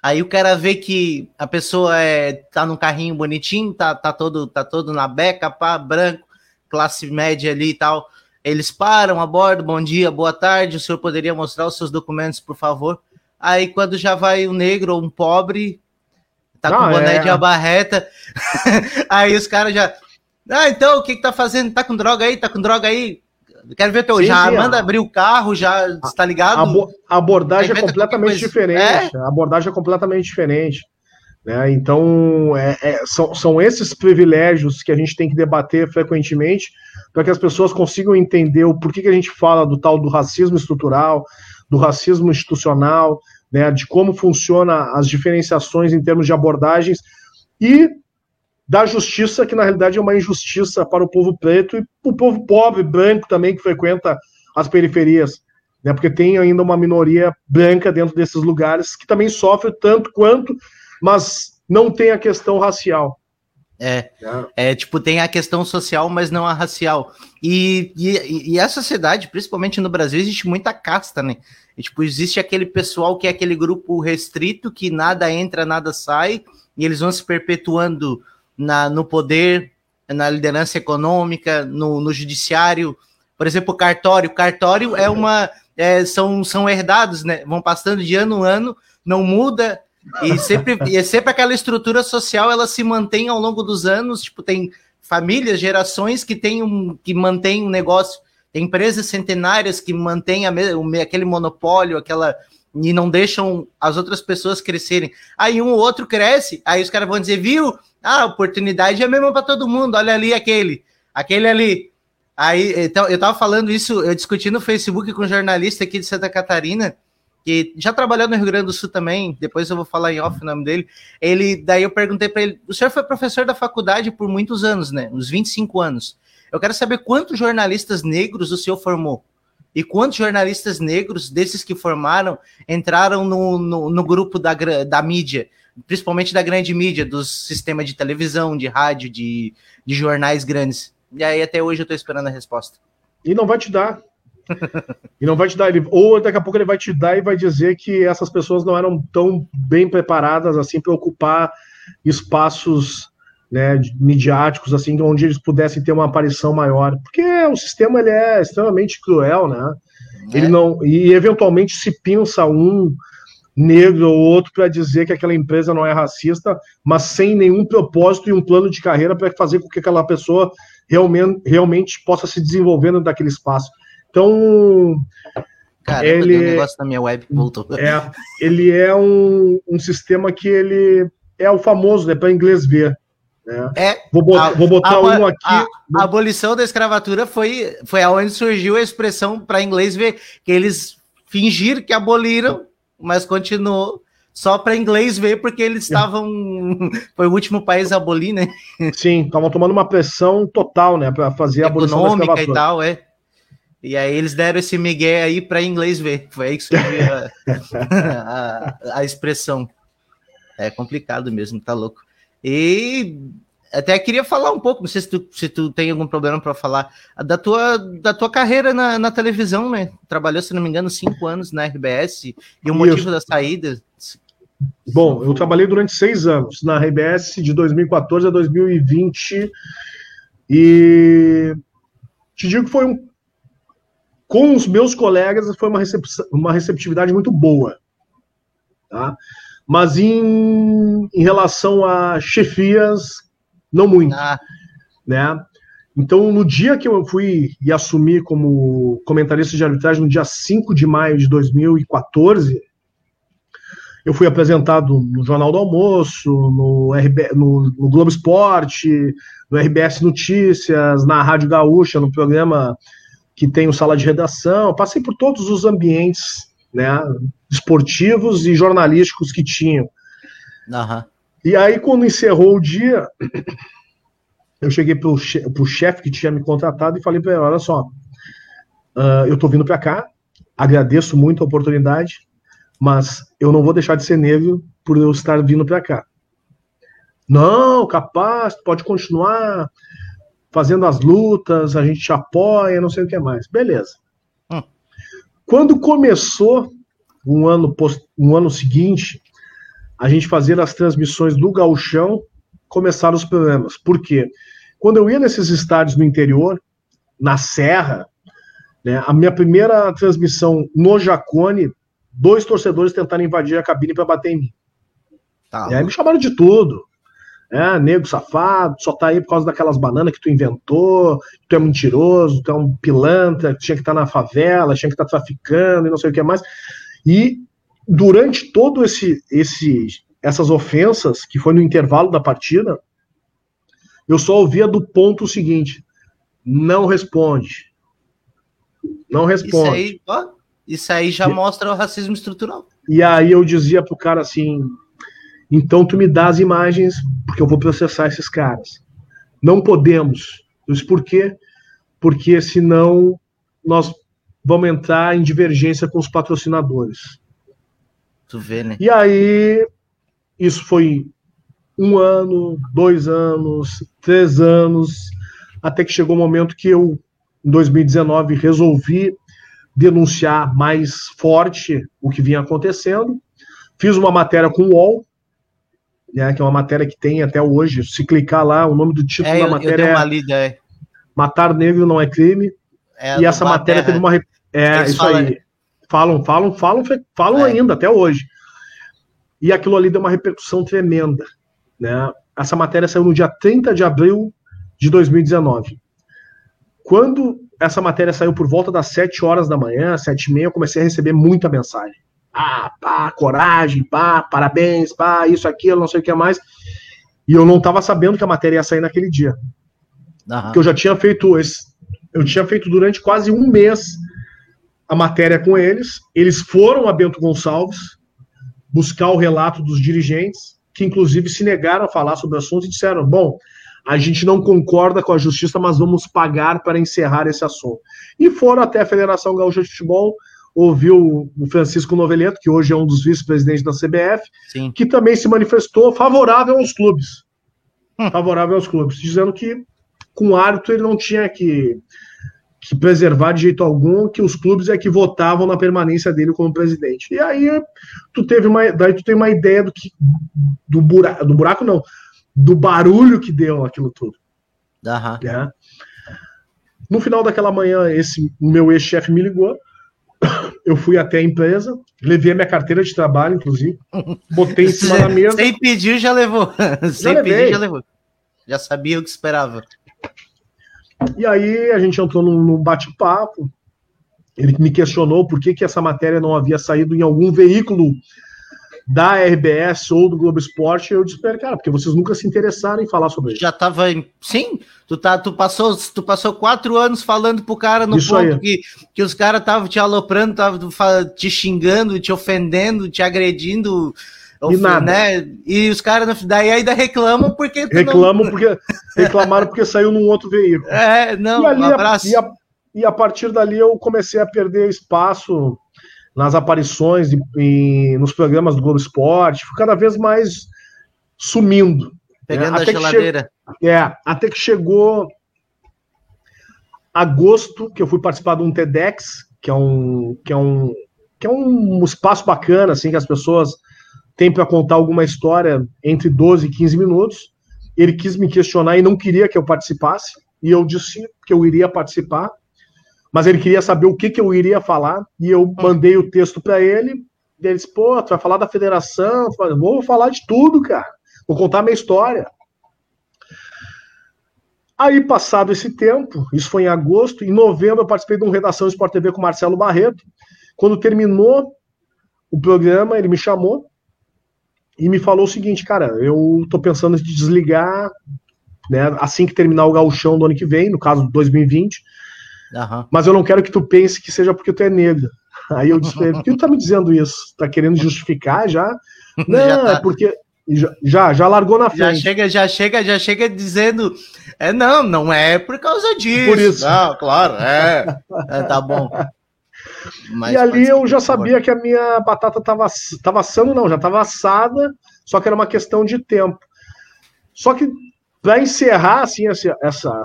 aí o cara vê que a pessoa é, tá num carrinho bonitinho, tá, tá, todo, tá todo na beca, pá, branco, classe média ali e tal. Eles param, abordam, bom dia, boa tarde, o senhor poderia mostrar os seus documentos, por favor? Aí quando já vai um negro ou um pobre, tá com boné é. de abarreta, aí os caras já. Ah, então, o que que tá fazendo? Tá com droga aí? Tá com droga aí? Quero ver teu. Sim, já sim, manda abrir o carro, já está ligado? A, abordagem é completamente diferente. É? A abordagem é completamente diferente. Né? Então, é, é, são, são esses privilégios que a gente tem que debater frequentemente para que as pessoas consigam entender o porquê que a gente fala do tal do racismo estrutural, do racismo institucional, né, de como funciona as diferenciações em termos de abordagens e da justiça, que na realidade é uma injustiça para o povo preto e o povo pobre, branco também, que frequenta as periferias, né, porque tem ainda uma minoria branca dentro desses lugares que também sofre tanto quanto, mas não tem a questão racial. É, é, é, tipo, tem a questão social, mas não a racial. E, e, e, a sociedade, principalmente no Brasil, existe muita casta, né? E, tipo, existe aquele pessoal que é aquele grupo restrito, que nada entra, nada sai, e eles vão se perpetuando na, no poder, na liderança econômica, no, no judiciário. Por exemplo, cartório. Cartório é uma. É, são, são herdados, né? Vão passando de ano em ano, não muda, e sempre, e é sempre aquela estrutura social, ela se mantém ao longo dos anos, tipo, tem famílias, gerações que tem um, que mantém um negócio, tem empresas centenárias que mantêm aquele monopólio, aquela e não deixam as outras pessoas crescerem. Aí um ou outro cresce, aí os caras vão dizer, viu? Ah, a oportunidade é a mesma para todo mundo. Olha ali aquele, aquele ali. Aí, então, eu tava falando isso, eu discuti no Facebook com um jornalista aqui de Santa Catarina, que já trabalhou no Rio Grande do Sul também, depois eu vou falar em off o nome dele. Ele, daí eu perguntei para ele: o senhor foi professor da faculdade por muitos anos, né? Uns 25 anos. Eu quero saber quantos jornalistas negros o senhor formou. E quantos jornalistas negros, desses que formaram, entraram no, no, no grupo da, da mídia, principalmente da grande mídia, dos sistemas de televisão, de rádio, de, de jornais grandes. E aí até hoje eu estou esperando a resposta. E não vai te dar, e não vai te dar, ele, ou daqui a pouco ele vai te dar e vai dizer que essas pessoas não eram tão bem preparadas assim para ocupar espaços né, midiáticos assim, onde eles pudessem ter uma aparição maior, porque o sistema ele é extremamente cruel, né? É. Ele não e eventualmente se pinça um negro ou outro para dizer que aquela empresa não é racista, mas sem nenhum propósito e um plano de carreira para fazer com que aquela pessoa realmente, realmente possa se desenvolver daquele espaço. Então. Cara, ele, o negócio da minha web voltou. É, ele é um, um sistema que ele é o famoso, né, para inglês ver. Né? É, vou botar, a, vou botar a, um aqui. A, a, abolição da escravatura foi, foi aonde surgiu a expressão para inglês ver, que eles fingiram que aboliram, mas continuou só para inglês ver, porque eles estavam. Foi o último país a abolir, né? Sim, estavam tomando uma pressão total, né, para fazer a abolição da escravatura. e tal, é. E aí eles deram esse migué aí para inglês ver. Foi aí que surgiu a, a, a, expressão. É complicado mesmo, tá louco. E até queria falar um pouco, não sei se tu, se tu tem algum problema para falar, da tua, da tua carreira na, na, televisão, né? Trabalhou, se não me engano, cinco anos na RBS e o motivo da saída. Bom, eu trabalhei durante seis anos na RBS de 2014 a 2020 e te digo que foi um com os meus colegas foi uma, recep uma receptividade muito boa. Tá? Mas em, em relação a chefias, não muito. Ah. Né? Então, no dia que eu fui e assumi como comentarista de arbitragem, no dia 5 de maio de 2014, eu fui apresentado no Jornal do Almoço, no, RB, no, no Globo Esporte, no RBS Notícias, na Rádio Gaúcha, no programa que tem o Sala de Redação. Passei por todos os ambientes né, esportivos e jornalísticos que tinham. Uhum. E aí, quando encerrou o dia, eu cheguei pro, che pro chefe que tinha me contratado e falei para ele: olha só, uh, eu tô vindo para cá, agradeço muito a oportunidade, mas eu não vou deixar de ser negro por eu estar vindo para cá. Não, capaz, pode continuar fazendo as lutas, a gente te apoia, não sei o que mais. Beleza. Hum. Quando começou um ano, um ano seguinte, a gente fazer as transmissões do gauchão, começaram os problemas. Por quê? Quando eu ia nesses estádios no interior, na Serra, né, a minha primeira transmissão no Jacone, dois torcedores tentaram invadir a cabine para bater em mim. Tá. E aí me chamaram de tudo. É, nego safado, só tá aí por causa daquelas bananas que tu inventou, tu é mentiroso, tu é um pilantra, tinha que estar tá na favela, tinha que estar tá traficando e não sei o que mais. E durante todo esse, esse essas ofensas, que foi no intervalo da partida, eu só ouvia do ponto seguinte: não responde. Não responde. Isso aí, ó, isso aí já mostra o racismo estrutural. E aí eu dizia pro cara assim: então tu me dá as imagens, porque eu vou processar esses caras. Não podemos. Disse, por quê? Porque senão nós vamos entrar em divergência com os patrocinadores. Tu vê, né? E aí isso foi um ano, dois anos, três anos, até que chegou o um momento que eu, em 2019, resolvi denunciar mais forte o que vinha acontecendo. Fiz uma matéria com o UOL, né, que é uma matéria que tem até hoje. Se clicar lá, o nome do título é, da matéria é, lida, é, Matar Negro Não é Crime. É, e essa matéria teve uma. É, Eles isso falam, aí. Falam, falam, falam, falam é. ainda até hoje. E aquilo ali deu uma repercussão tremenda. Né? Essa matéria saiu no dia 30 de abril de 2019. Quando essa matéria saiu por volta das 7 horas da manhã, 7 e meia, eu comecei a receber muita mensagem. Ah, pá, coragem, pá, parabéns, pá, isso, aquilo, não sei o que mais. E eu não estava sabendo que a matéria ia sair naquele dia. Uhum. Porque eu já tinha feito esse, eu tinha feito durante quase um mês a matéria com eles. Eles foram a Bento Gonçalves, buscar o relato dos dirigentes, que inclusive se negaram a falar sobre o assunto e disseram: bom, a gente não concorda com a justiça, mas vamos pagar para encerrar esse assunto. E foram até a Federação Gaúcha de Futebol, ouviu o Francisco Noveleto, que hoje é um dos vice-presidentes da CBF, Sim. que também se manifestou favorável aos clubes. Hum. Favorável aos clubes, dizendo que com o árbitro ele não tinha que que preservar de jeito algum, que os clubes é que votavam na permanência dele como presidente. E aí tu teve uma, daí tu tem uma ideia do que do buraco, do buraco não, do barulho que deu aquilo tudo. Uhum. Né? No final daquela manhã, esse o meu ex-chefe me ligou. Eu fui até a empresa, levei a minha carteira de trabalho, inclusive, botei em cima da mesa. Sem pedir, já levou. Já Sem pedir, já levou. Já sabia o que esperava. E aí a gente entrou num, num bate-papo. Ele me questionou por que, que essa matéria não havia saído em algum veículo da RBS ou do Globo Esporte, eu disse, cara, porque vocês nunca se interessaram em falar sobre isso. Já tava. Sim, tu, tá, tu, passou, tu passou quatro anos falando pro cara no isso ponto que, que os caras estavam te aloprando, estavam te xingando, te ofendendo, te agredindo. E nada. Né? E os caras daí ainda reclamam porque. Reclamam não... porque. Reclamaram porque saiu num outro veículo. É, não, e, ali, um abraço. E a, e a partir dali eu comecei a perder espaço nas aparições e, e nos programas do Globo Esporte, fui cada vez mais sumindo. Pegando né? a geladeira. Che... É, até que chegou agosto, que eu fui participar de um TEDx, que é um, que é um, que é um espaço bacana, assim, que as pessoas tem para contar alguma história entre 12 e 15 minutos. Ele quis me questionar e não queria que eu participasse, e eu disse que eu iria participar, mas ele queria saber o que, que eu iria falar, e eu mandei o texto para ele. E ele disse: pô, tu vai falar da federação? Eu vou falar de tudo, cara. Vou contar a minha história. Aí, passado esse tempo, isso foi em agosto, em novembro eu participei de uma redação Sport TV com o Marcelo Barreto. Quando terminou o programa, ele me chamou e me falou o seguinte, cara, eu tô pensando em desligar, né, assim que terminar o gauchão do ano que vem, no caso 2020, uhum. mas eu não quero que tu pense que seja porque tu é negro. Aí eu disse, por que tu tá me dizendo isso? Tá querendo justificar já? Não, já tá. é porque já, já largou na frente. Já chega, já chega, já chega dizendo, é não, não é por causa disso. Por isso. Não, claro, é, é tá bom. Mas e ali eu já sabia que a minha batata estava tava assando, não, já estava assada, só que era uma questão de tempo. Só que para encerrar assim esse, essa,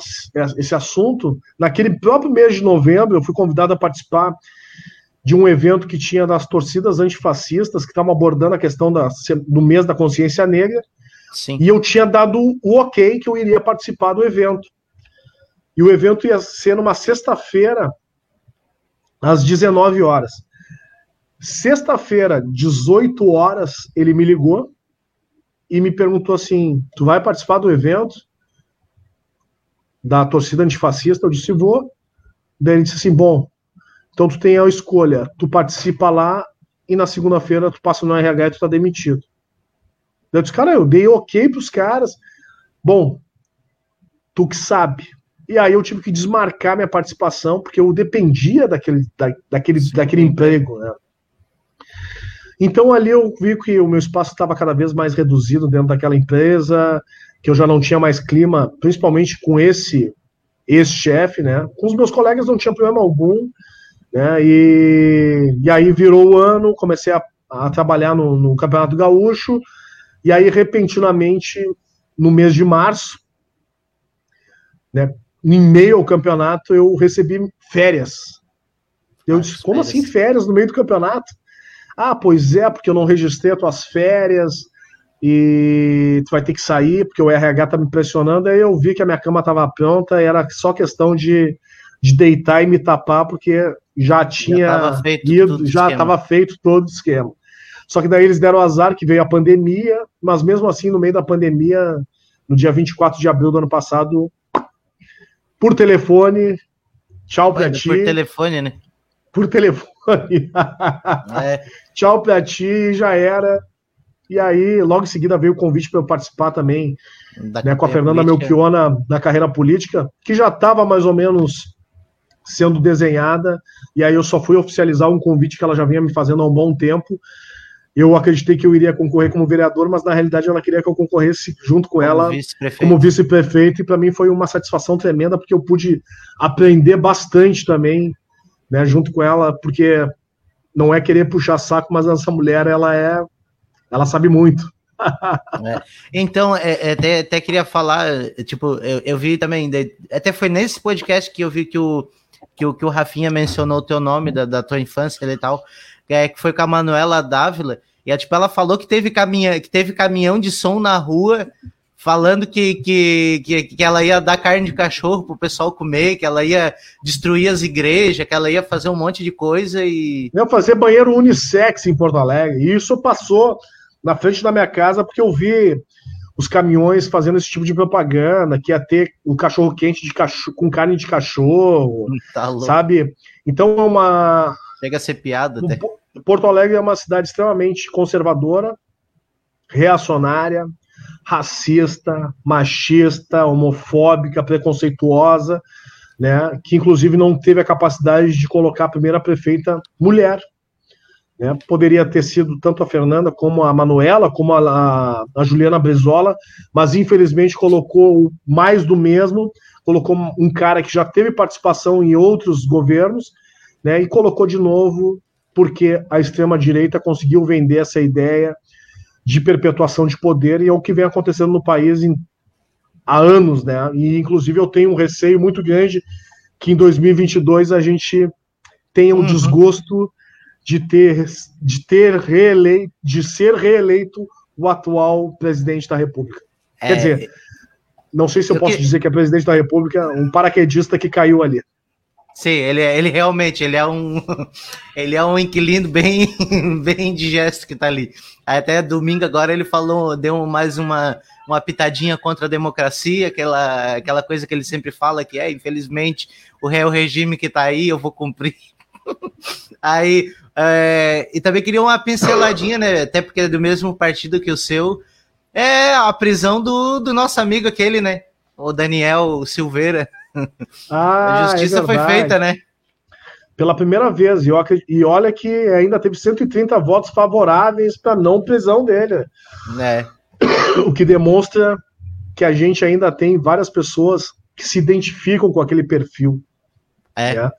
esse assunto, naquele próprio mês de novembro, eu fui convidado a participar de um evento que tinha das torcidas antifascistas que estavam abordando a questão da, do mês da consciência negra. Sim. E eu tinha dado o ok que eu iria participar do evento. E o evento ia ser numa sexta-feira, às 19 horas. Sexta-feira, 18 horas, ele me ligou e me perguntou assim: Tu vai participar do evento da torcida antifascista? Eu disse: Vou. Daí ele disse assim: Bom, então tu tem a escolha, tu participa lá e na segunda-feira tu passa no RH e tu tá demitido. Eu disse, cara, eu dei ok pros caras. Bom, tu que sabe. E aí eu tive que desmarcar minha participação, porque eu dependia daquele, da, daquele, daquele emprego, né? Então ali eu vi que o meu espaço estava cada vez mais reduzido dentro daquela empresa, que eu já não tinha mais clima, principalmente com esse ex-chefe, né? Com os meus colegas não tinha problema algum, né? E, e aí virou o ano, comecei a, a trabalhar no, no, Campeonato Gaúcho, e aí repentinamente, no mês de março, né, em meio ao campeonato, eu recebi férias. Eu ah, disse, como assim férias no meio do campeonato? Ah, pois é, porque eu não registrei as tuas férias e tu vai ter que sair, porque o RH tá me pressionando. Aí eu vi que a minha cama estava pronta, era só questão de, de deitar e me tapar, porque já tinha já feito ido, já estava feito todo o esquema. Só que daí eles deram azar que veio a pandemia, mas mesmo assim, no meio da pandemia, no dia 24 de abril do ano passado, por telefone, tchau para ti. Por telefone, né? Por telefone. É. tchau para ti, já era. E aí, logo em seguida, veio o convite para eu participar também né, com a Fernanda política. Melchiona na carreira política, que já estava mais ou menos sendo desenhada, e aí eu só fui oficializar um convite que ela já vinha me fazendo há um bom tempo. Eu acreditei que eu iria concorrer como vereador, mas na realidade ela queria que eu concorresse junto com como ela vice como vice-prefeito, e para mim foi uma satisfação tremenda, porque eu pude aprender bastante também, né, junto com ela, porque não é querer puxar saco, mas essa mulher, ela é, ela sabe muito. É. Então, é, é, até, até, queria falar, tipo, eu, eu vi também, até foi nesse podcast que eu vi que o, que o, que o Rafinha mencionou o teu nome da, da tua infância e tal, é, que foi com a Manuela Dávila, e tipo, ela falou que teve, caminha, que teve caminhão de som na rua falando que, que, que, que, ela ia dar carne de cachorro pro pessoal comer, que ela ia destruir as igrejas, que ela ia fazer um monte de coisa e. Ia fazer banheiro unissex em Porto Alegre. E isso passou na frente da minha casa porque eu vi os caminhões fazendo esse tipo de propaganda, que ia ter um cachorro quente de cachorro, com carne de cachorro, tá sabe? Então é uma. Chega a ser piada até. Porto Alegre é uma cidade extremamente conservadora, reacionária, racista, machista, homofóbica, preconceituosa, né? Que inclusive não teve a capacidade de colocar a primeira prefeita mulher né? Poderia ter sido tanto a Fernanda como a Manuela, como a, a, Juliana Brizola, mas infelizmente colocou mais do mesmo, colocou um cara que já teve participação em outros governos, né? E colocou de novo porque a extrema-direita conseguiu vender essa ideia de perpetuação de poder e é o que vem acontecendo no país em, há anos, né? E inclusive eu tenho um receio muito grande que em 2022 a gente tenha um uhum. desgosto de ter, de ter reeleito, de ser reeleito o atual presidente da República. É... Quer dizer, não sei se eu, eu posso que... dizer que é presidente da República, um paraquedista que caiu ali. Sim, ele, é, ele realmente, ele é um ele é um inquilino bem bem indigesto que tá ali. Até domingo agora ele falou, deu mais uma, uma pitadinha contra a democracia, aquela, aquela coisa que ele sempre fala que é, infelizmente, o real regime que tá aí, eu vou cumprir. aí, é, e também queria uma pinceladinha, né, até porque é do mesmo partido que o seu, é a prisão do, do nosso amigo aquele, né, o Daniel Silveira. Ah, a justiça é foi feita, né? Pela primeira vez. E, e olha que ainda teve 130 votos favoráveis para não prisão dele. É. O que demonstra que a gente ainda tem várias pessoas que se identificam com aquele perfil. É. Né?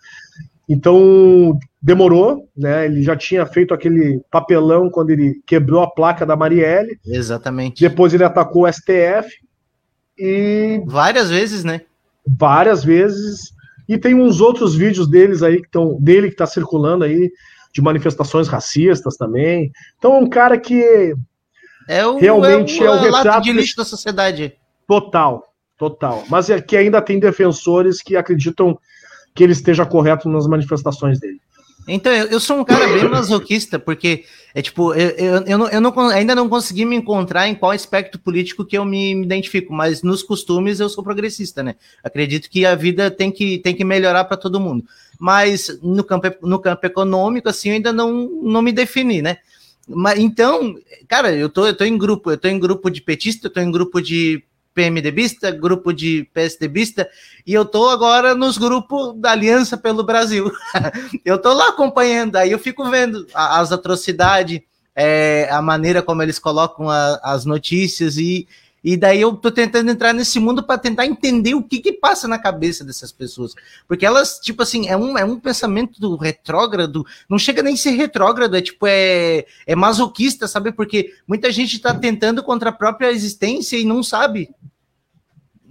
Então, demorou, né? Ele já tinha feito aquele papelão quando ele quebrou a placa da Marielle. Exatamente. Depois ele atacou o STF. E. Várias vezes, né? Várias vezes. E tem uns outros vídeos deles aí que estão dele que está circulando aí de manifestações racistas também. Então é um cara que é o, realmente é o, é o retrato de lixo da sociedade. Total, total. Mas é que ainda tem defensores que acreditam que ele esteja correto nas manifestações dele. Então, eu, eu, sou um cara bem masoquista, porque é tipo, eu, eu, eu, não, eu não, ainda não consegui me encontrar em qual aspecto político que eu me, me, identifico, mas nos costumes eu sou progressista, né? Acredito que a vida tem que, tem que melhorar para todo mundo. Mas no campo, no campo econômico, assim, eu ainda não, não me defini, né? Mas, então, cara, eu tô, eu tô em grupo, eu tô em grupo de petista, eu tô em grupo de PMDBista, grupo de PSDBista, e eu tô agora nos grupos da Aliança pelo Brasil. eu tô lá acompanhando, aí eu fico vendo as atrocidades, é, a maneira como eles colocam a, as notícias, e, e daí eu tô tentando entrar nesse mundo para tentar entender o que que passa na cabeça dessas pessoas. Porque elas, tipo assim, é um, é um pensamento do retrógrado, não chega nem a ser retrógrado, é tipo, é, é masoquista, sabe? Porque muita gente tá tentando contra a própria existência e não sabe.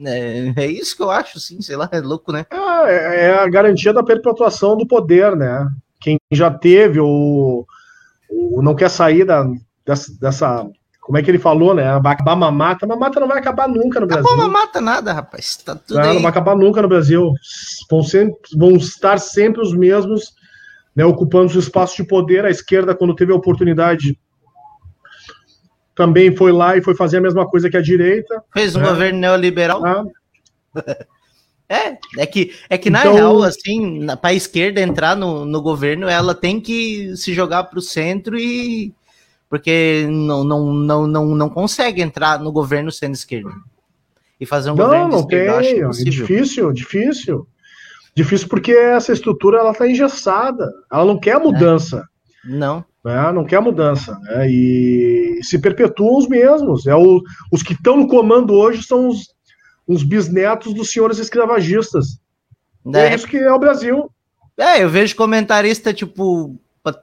É, é isso que eu acho, sim, sei lá, é louco, né? É, é a garantia da perpetuação do poder, né? Quem já teve ou, ou não quer sair da, dessa, dessa como é que ele falou, né? Vai acabar a mamata. A mamata não vai acabar nunca no Brasil. Acabou a mamata nada, rapaz. Tá tudo não, aí. não vai acabar nunca no Brasil. Vão, sempre, vão estar sempre os mesmos, né, ocupando os espaços de poder. A esquerda, quando teve a oportunidade, também foi lá e foi fazer a mesma coisa que a direita. Fez um né? governo neoliberal. Ah. É, é que, é que na então, real, assim, para a esquerda entrar no, no governo, ela tem que se jogar para o centro e porque não, não, não, não, não consegue entrar no governo sendo esquerda. E fazer um não, governo não tem, é difícil, difícil. Difícil porque essa estrutura ela está engessada. Ela não quer mudança. É. Não. Né? Não quer mudança. Né? E se perpetuam os mesmos. É o, os que estão no comando hoje são os, os bisnetos dos senhores escravagistas. É. é isso que é o Brasil. É, eu vejo comentarista, tipo,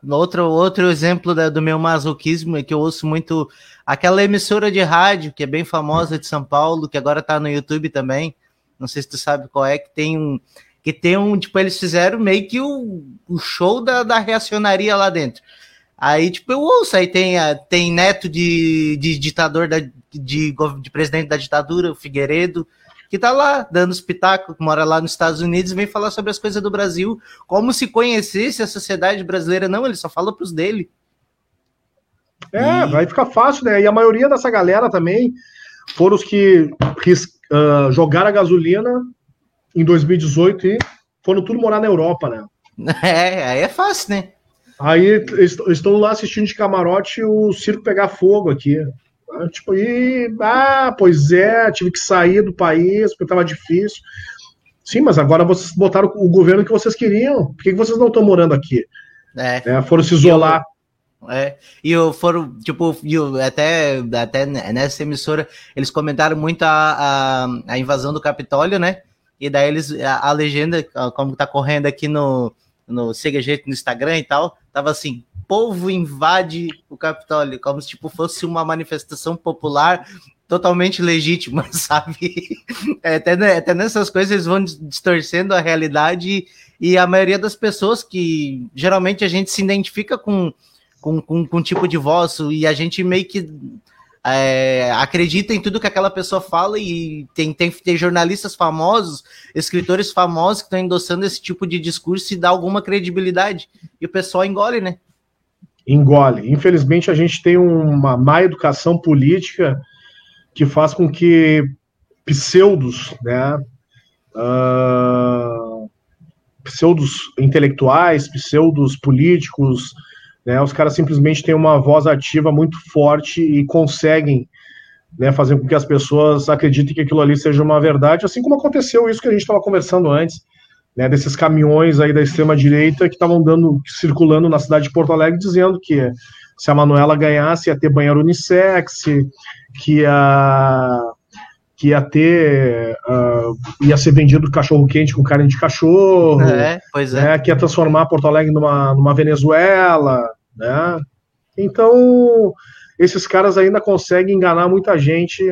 outro, outro exemplo da, do meu masoquismo é que eu ouço muito aquela emissora de rádio que é bem famosa de São Paulo, que agora tá no YouTube também. Não sei se tu sabe qual é, que tem um. Que tem um. Tipo, eles fizeram meio que o, o show da, da reacionaria lá dentro. Aí, tipo, eu ouço, aí tem, tem neto de, de ditador, da, de, de presidente da ditadura, o Figueiredo, que tá lá dando espetáculo, mora lá nos Estados Unidos e vem falar sobre as coisas do Brasil, como se conhecesse a sociedade brasileira. Não, ele só fala pros dele. É, e... vai ficar fácil, né? E a maioria dessa galera também foram os que uh, jogaram a gasolina em 2018 e foram tudo morar na Europa, né? É, aí é fácil, né? Aí estão lá assistindo de camarote o circo pegar fogo aqui. Tipo, e, ah, pois é, tive que sair do país porque estava difícil. Sim, mas agora vocês botaram o governo que vocês queriam. Por que vocês não estão morando aqui? É. é foram se isolar. É, e eu foram, tipo, eu, até, até nessa emissora, eles comentaram muito a, a, a, invasão do Capitólio, né? E daí eles, a, a legenda, como tá correndo aqui no, no Siga Jeito no Instagram e tal, tava assim, povo invade o Capitólio, como se tipo, fosse uma manifestação popular totalmente legítima, sabe? É, até, até nessas coisas eles vão distorcendo a realidade e a maioria das pessoas que geralmente a gente se identifica com com, com, com tipo de voz e a gente meio que é, acredita em tudo que aquela pessoa fala e tem, tem, tem jornalistas famosos, escritores famosos que estão endossando esse tipo de discurso e dá alguma credibilidade. E o pessoal engole, né? Engole. Infelizmente, a gente tem uma má educação política que faz com que pseudos, né? Uh, pseudos intelectuais, pseudos políticos, né? Os caras simplesmente têm uma voz ativa muito forte e conseguem né, fazer com que as pessoas acreditem que aquilo ali seja uma verdade, assim como aconteceu isso que a gente estava conversando antes, né, desses caminhões aí da extrema direita que estavam dando, circulando na cidade de Porto Alegre, dizendo que se a Manuela ganhasse ia ter banheiro unissex, que a que ia ter uh, ia ser vendido cachorro quente com carne de cachorro, é, pois é. Né, que ia transformar Porto Alegre numa, numa Venezuela, né? Então esses caras ainda conseguem enganar muita gente.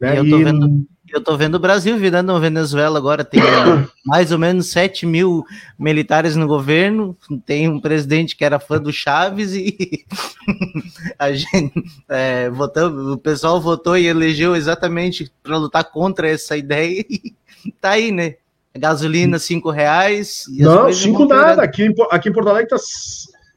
Né? Eu, tô e... vendo, eu tô vendo o Brasil virando Venezuela agora, tem mais ou menos 7 mil militares no governo, tem um presidente que era fã do Chaves e a gente é, votou, o pessoal votou e elegeu exatamente para lutar contra essa ideia e tá aí, né? Gasolina cinco reais. Não, cinco nada. Aqui, aqui em Porto Alegre tá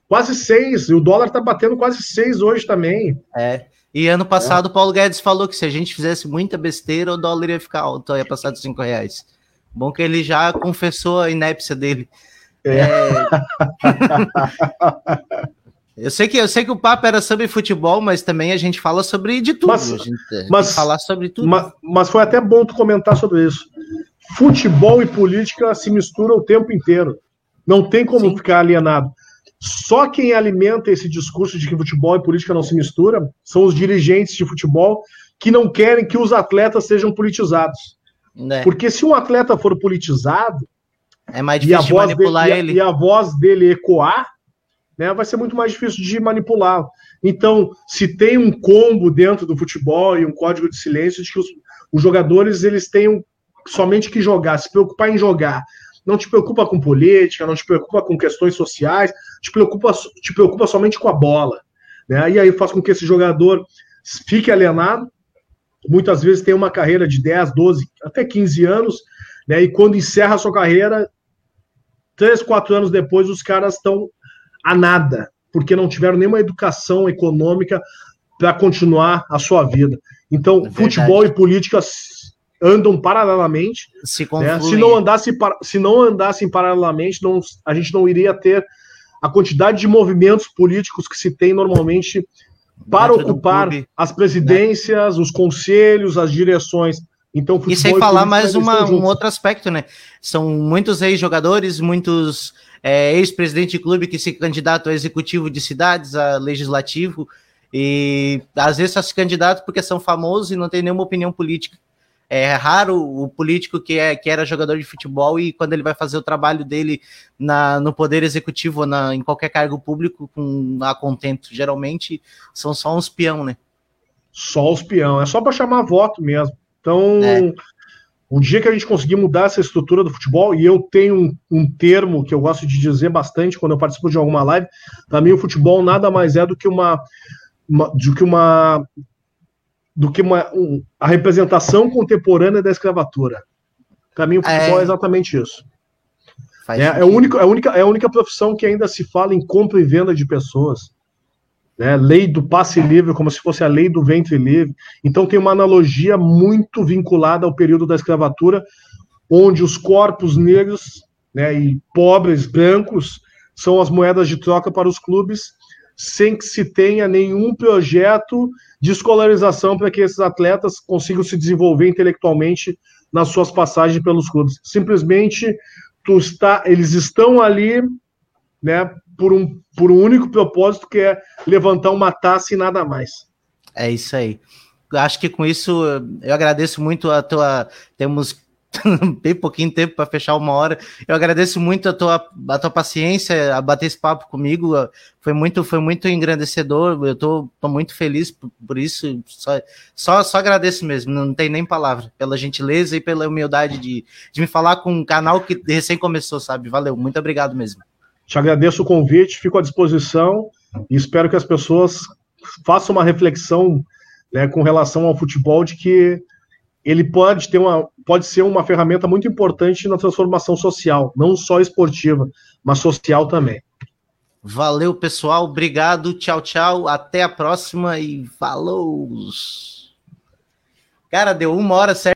quase seis, e o dólar tá batendo quase seis hoje também. É. E ano passado o Paulo Guedes falou que se a gente fizesse muita besteira, o dólar ia ficar alto, ia passar de cinco reais. Bom que ele já confessou a inépcia dele. É. É... eu sei que eu sei que o papo era sobre futebol, mas também a gente fala sobre de tudo. Mas, mas falar sobre tudo. Mas, mas foi até bom tu comentar sobre isso. Futebol e política se misturam o tempo inteiro. Não tem como Sim. ficar alienado. Só quem alimenta esse discurso de que futebol e política não se misturam são os dirigentes de futebol que não querem que os atletas sejam politizados. É. Porque se um atleta for politizado, é mais difícil manipular dele, ele. E a, e a voz dele ecoar, né, vai ser muito mais difícil de manipular. Então, se tem um combo dentro do futebol e um código de silêncio de que os, os jogadores eles tenham somente que jogar, se preocupar em jogar, não te preocupa com política, não te preocupa com questões sociais, te preocupa, te preocupa somente com a bola. Né? E aí faz com que esse jogador fique alienado, muitas vezes tem uma carreira de 10, 12, até 15 anos, né? e quando encerra a sua carreira, 3, 4 anos depois, os caras estão a nada, porque não tiveram nenhuma educação econômica para continuar a sua vida. Então, é futebol e política andam paralelamente. Se, né? se, não andasse, se não andassem paralelamente, não, a gente não iria ter a quantidade de movimentos políticos que se tem normalmente para Dentro ocupar as presidências, né? os conselhos, as direções. Então, e sem falar mais uma, um outro aspecto, né? São muitos ex-jogadores, muitos é, ex-presidentes de clube que se candidatam a executivo de cidades, a legislativo, e às vezes só se candidatam porque são famosos e não tem nenhuma opinião política. É raro o político que, é, que era jogador de futebol e quando ele vai fazer o trabalho dele na, no poder executivo, na, em qualquer cargo público, com a contento. Geralmente são só uns peão, né? Só os peão, é só para chamar voto mesmo. Então, é. um dia que a gente conseguir mudar essa estrutura do futebol, e eu tenho um, um termo que eu gosto de dizer bastante quando eu participo de alguma live, para mim o futebol nada mais é do que uma, uma do que uma do que uma, um, a representação contemporânea da escravatura. Para mim, o futebol é, é exatamente isso. É, é, a única, é, a única, é a única profissão que ainda se fala em compra e venda de pessoas. Né? Lei do passe livre, como se fosse a lei do ventre livre. Então, tem uma analogia muito vinculada ao período da escravatura, onde os corpos negros né, e pobres, brancos, são as moedas de troca para os clubes, sem que se tenha nenhum projeto de escolarização para que esses atletas consigam se desenvolver intelectualmente nas suas passagens pelos clubes. Simplesmente tu está, eles estão ali, né, por um, por um único propósito que é levantar uma taça e nada mais. É isso aí. Acho que com isso eu agradeço muito a tua. Temos bem pouquinho tempo para fechar uma hora. Eu agradeço muito a tua, a tua paciência a bater esse papo comigo. Foi muito, foi muito engrandecedor. Eu tô, tô muito feliz por, por isso. Só, só, só agradeço mesmo. Não tem nem palavra pela gentileza e pela humildade de, de me falar com um canal que recém começou, sabe? Valeu, muito obrigado mesmo. Te agradeço o convite, fico à disposição e espero que as pessoas façam uma reflexão né, com relação ao futebol, de que ele pode ter uma, pode ser uma ferramenta muito importante na transformação social, não só esportiva, mas social também. Valeu, pessoal. Obrigado. Tchau, tchau. Até a próxima e falou. Cara, deu uma hora certo.